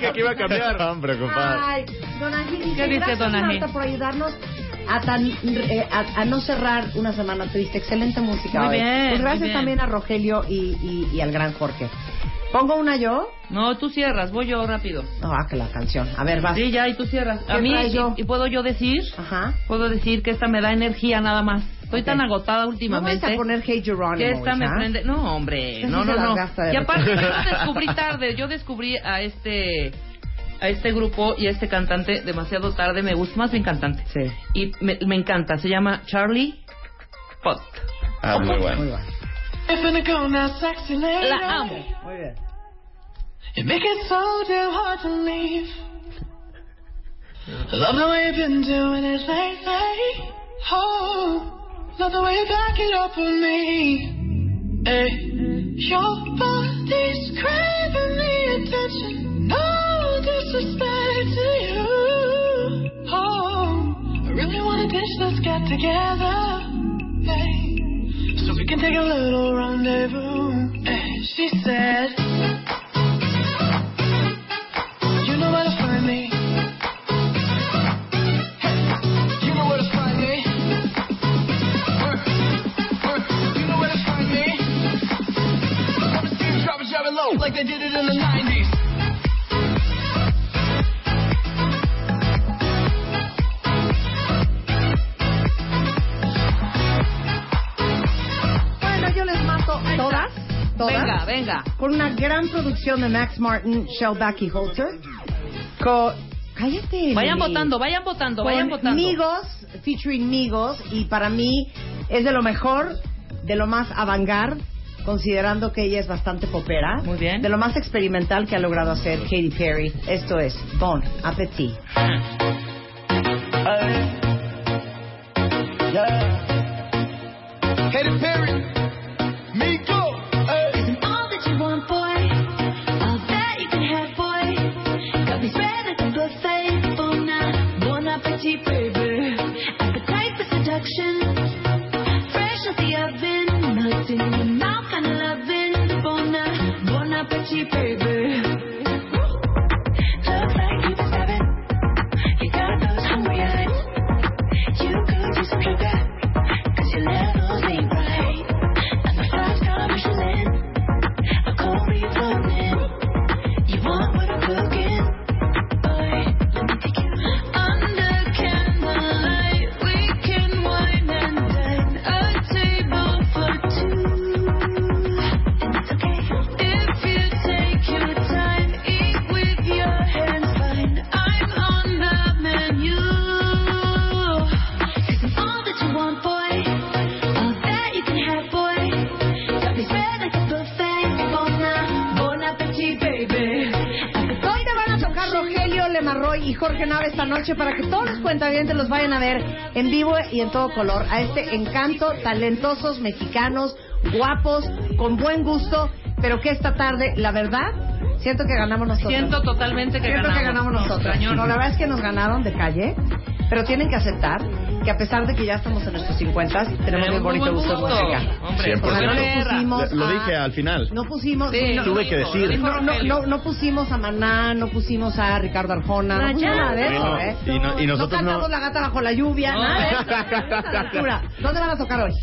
dije que iba a cambiar. Estaban preocupados. Ay, Don Ángel dice, ¿Qué dice gracias Don? Marta por ayudarnos a, tan, eh, a, a no cerrar una semana triste. Excelente música. Muy hoy. bien, Pues muy gracias bien. también a Rogelio y, y, y al gran Jorge. ¿Pongo una yo? No, tú cierras, voy yo rápido. No, ah, que la canción. A ver, vas. Sí, ya, y tú cierras. A ¿Qué mí, yo? y, y puedo yo decir, Ajá. puedo decir que esta me da energía nada más. Estoy tan agotada No últimamente. vais a poner Hey Geronimo, que esta me prende. No, hombre, no, no, no. Y aparte, yo descubrí tarde. Yo descubrí a este a este grupo y a este cantante demasiado tarde. Me gusta más bien cantante. Sí. Y me, me encanta. Se llama Charlie Pot. Ah, muy bueno. Muy bueno. La amo. Muy bien. You make it so damn hard to leave. Love the way you've been doing it lately. Oh, love the way you back it up on me. Hey, your body's craving the attention. No disrespect to you. Oh, I really wanna dish, let's get together can take a little rendezvous. And she said, You know where to find me. Like they did it in the Venga. Con una gran producción de Max Martin, Shellback y Holter. Co- Cállate. Vayan votando, vayan votando, Con vayan votando. Migos, featuring Migos, y para mí es de lo mejor, de lo más avant considerando que ella es bastante popera. Muy bien. De lo más experimental que ha logrado hacer Katy Perry. Esto es Bon Appetit. Los vayan a ver en vivo y en todo color a este encanto, talentosos mexicanos, guapos, con buen gusto, pero que esta tarde, la verdad, siento que ganamos nosotros. Siento totalmente que Siento ganamos. que ganamos nosotros. No, la verdad es que nos ganaron de calle, pero tienen que aceptar que a pesar de que ya estamos en nuestros 50 tenemos Tenemos muy bonito gusto gusto. música. Hombre, O sea, no le 100%. pusimos Lo a- dije al final. no pusimos, Sí, no, Tuve que lo dijo, decir. lo no, no, no, no pusimos a Maná, no pusimos a Ricardo Arjona, no pusimos nada de eso, No, ¿eh? y no- y nosotros no- cantamos La Gata Bajo la Lluvia, No. nada de eso. ¿Dónde van a tocar hoy?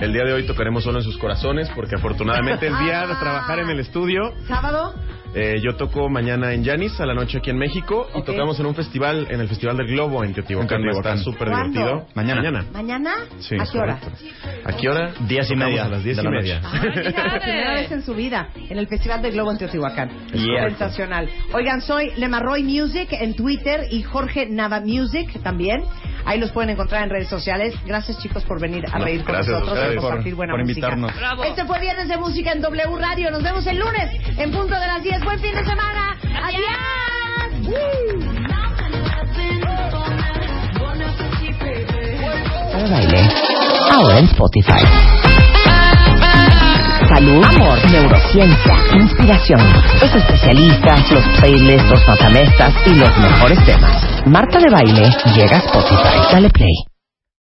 El día de hoy tocaremos solo en sus corazones porque afortunadamente el día de trabajar en el estudio ¿Sábado? Eh, yo toco mañana en Yanis a la noche aquí en México y tocamos en un festival, en el Festival del Globo en Teotihuacán. En. Está súper divertido. Mañana. Mañana. ¿Mañana? Sí, ¿A qué hora? ¿A qué hora? Diez y media A las diez y la media. Ay, primera vez en su vida, en el Festival del Globo en Teotihuacán. Yeah. Sensacional. Oigan, soy Lemarroy Music en Twitter y Jorge Nava Music también. Ahí los pueden encontrar en redes sociales. Gracias, chicos, por venir a No, reír con gracias nosotros y ustedes por, compartir buena por música. invitarnos. Bravo. Este fue Viernes de Música en W Radio. Nos vemos el lunes en punto de las 10. Buen fin de semana. Adiós. Baile. Ahora en Spotify. Salud, amor, neurociencia, inspiración, los especialistas, los playlists, los matamestas y los mejores temas. Marta de Baile llega a Spotify. Dale play.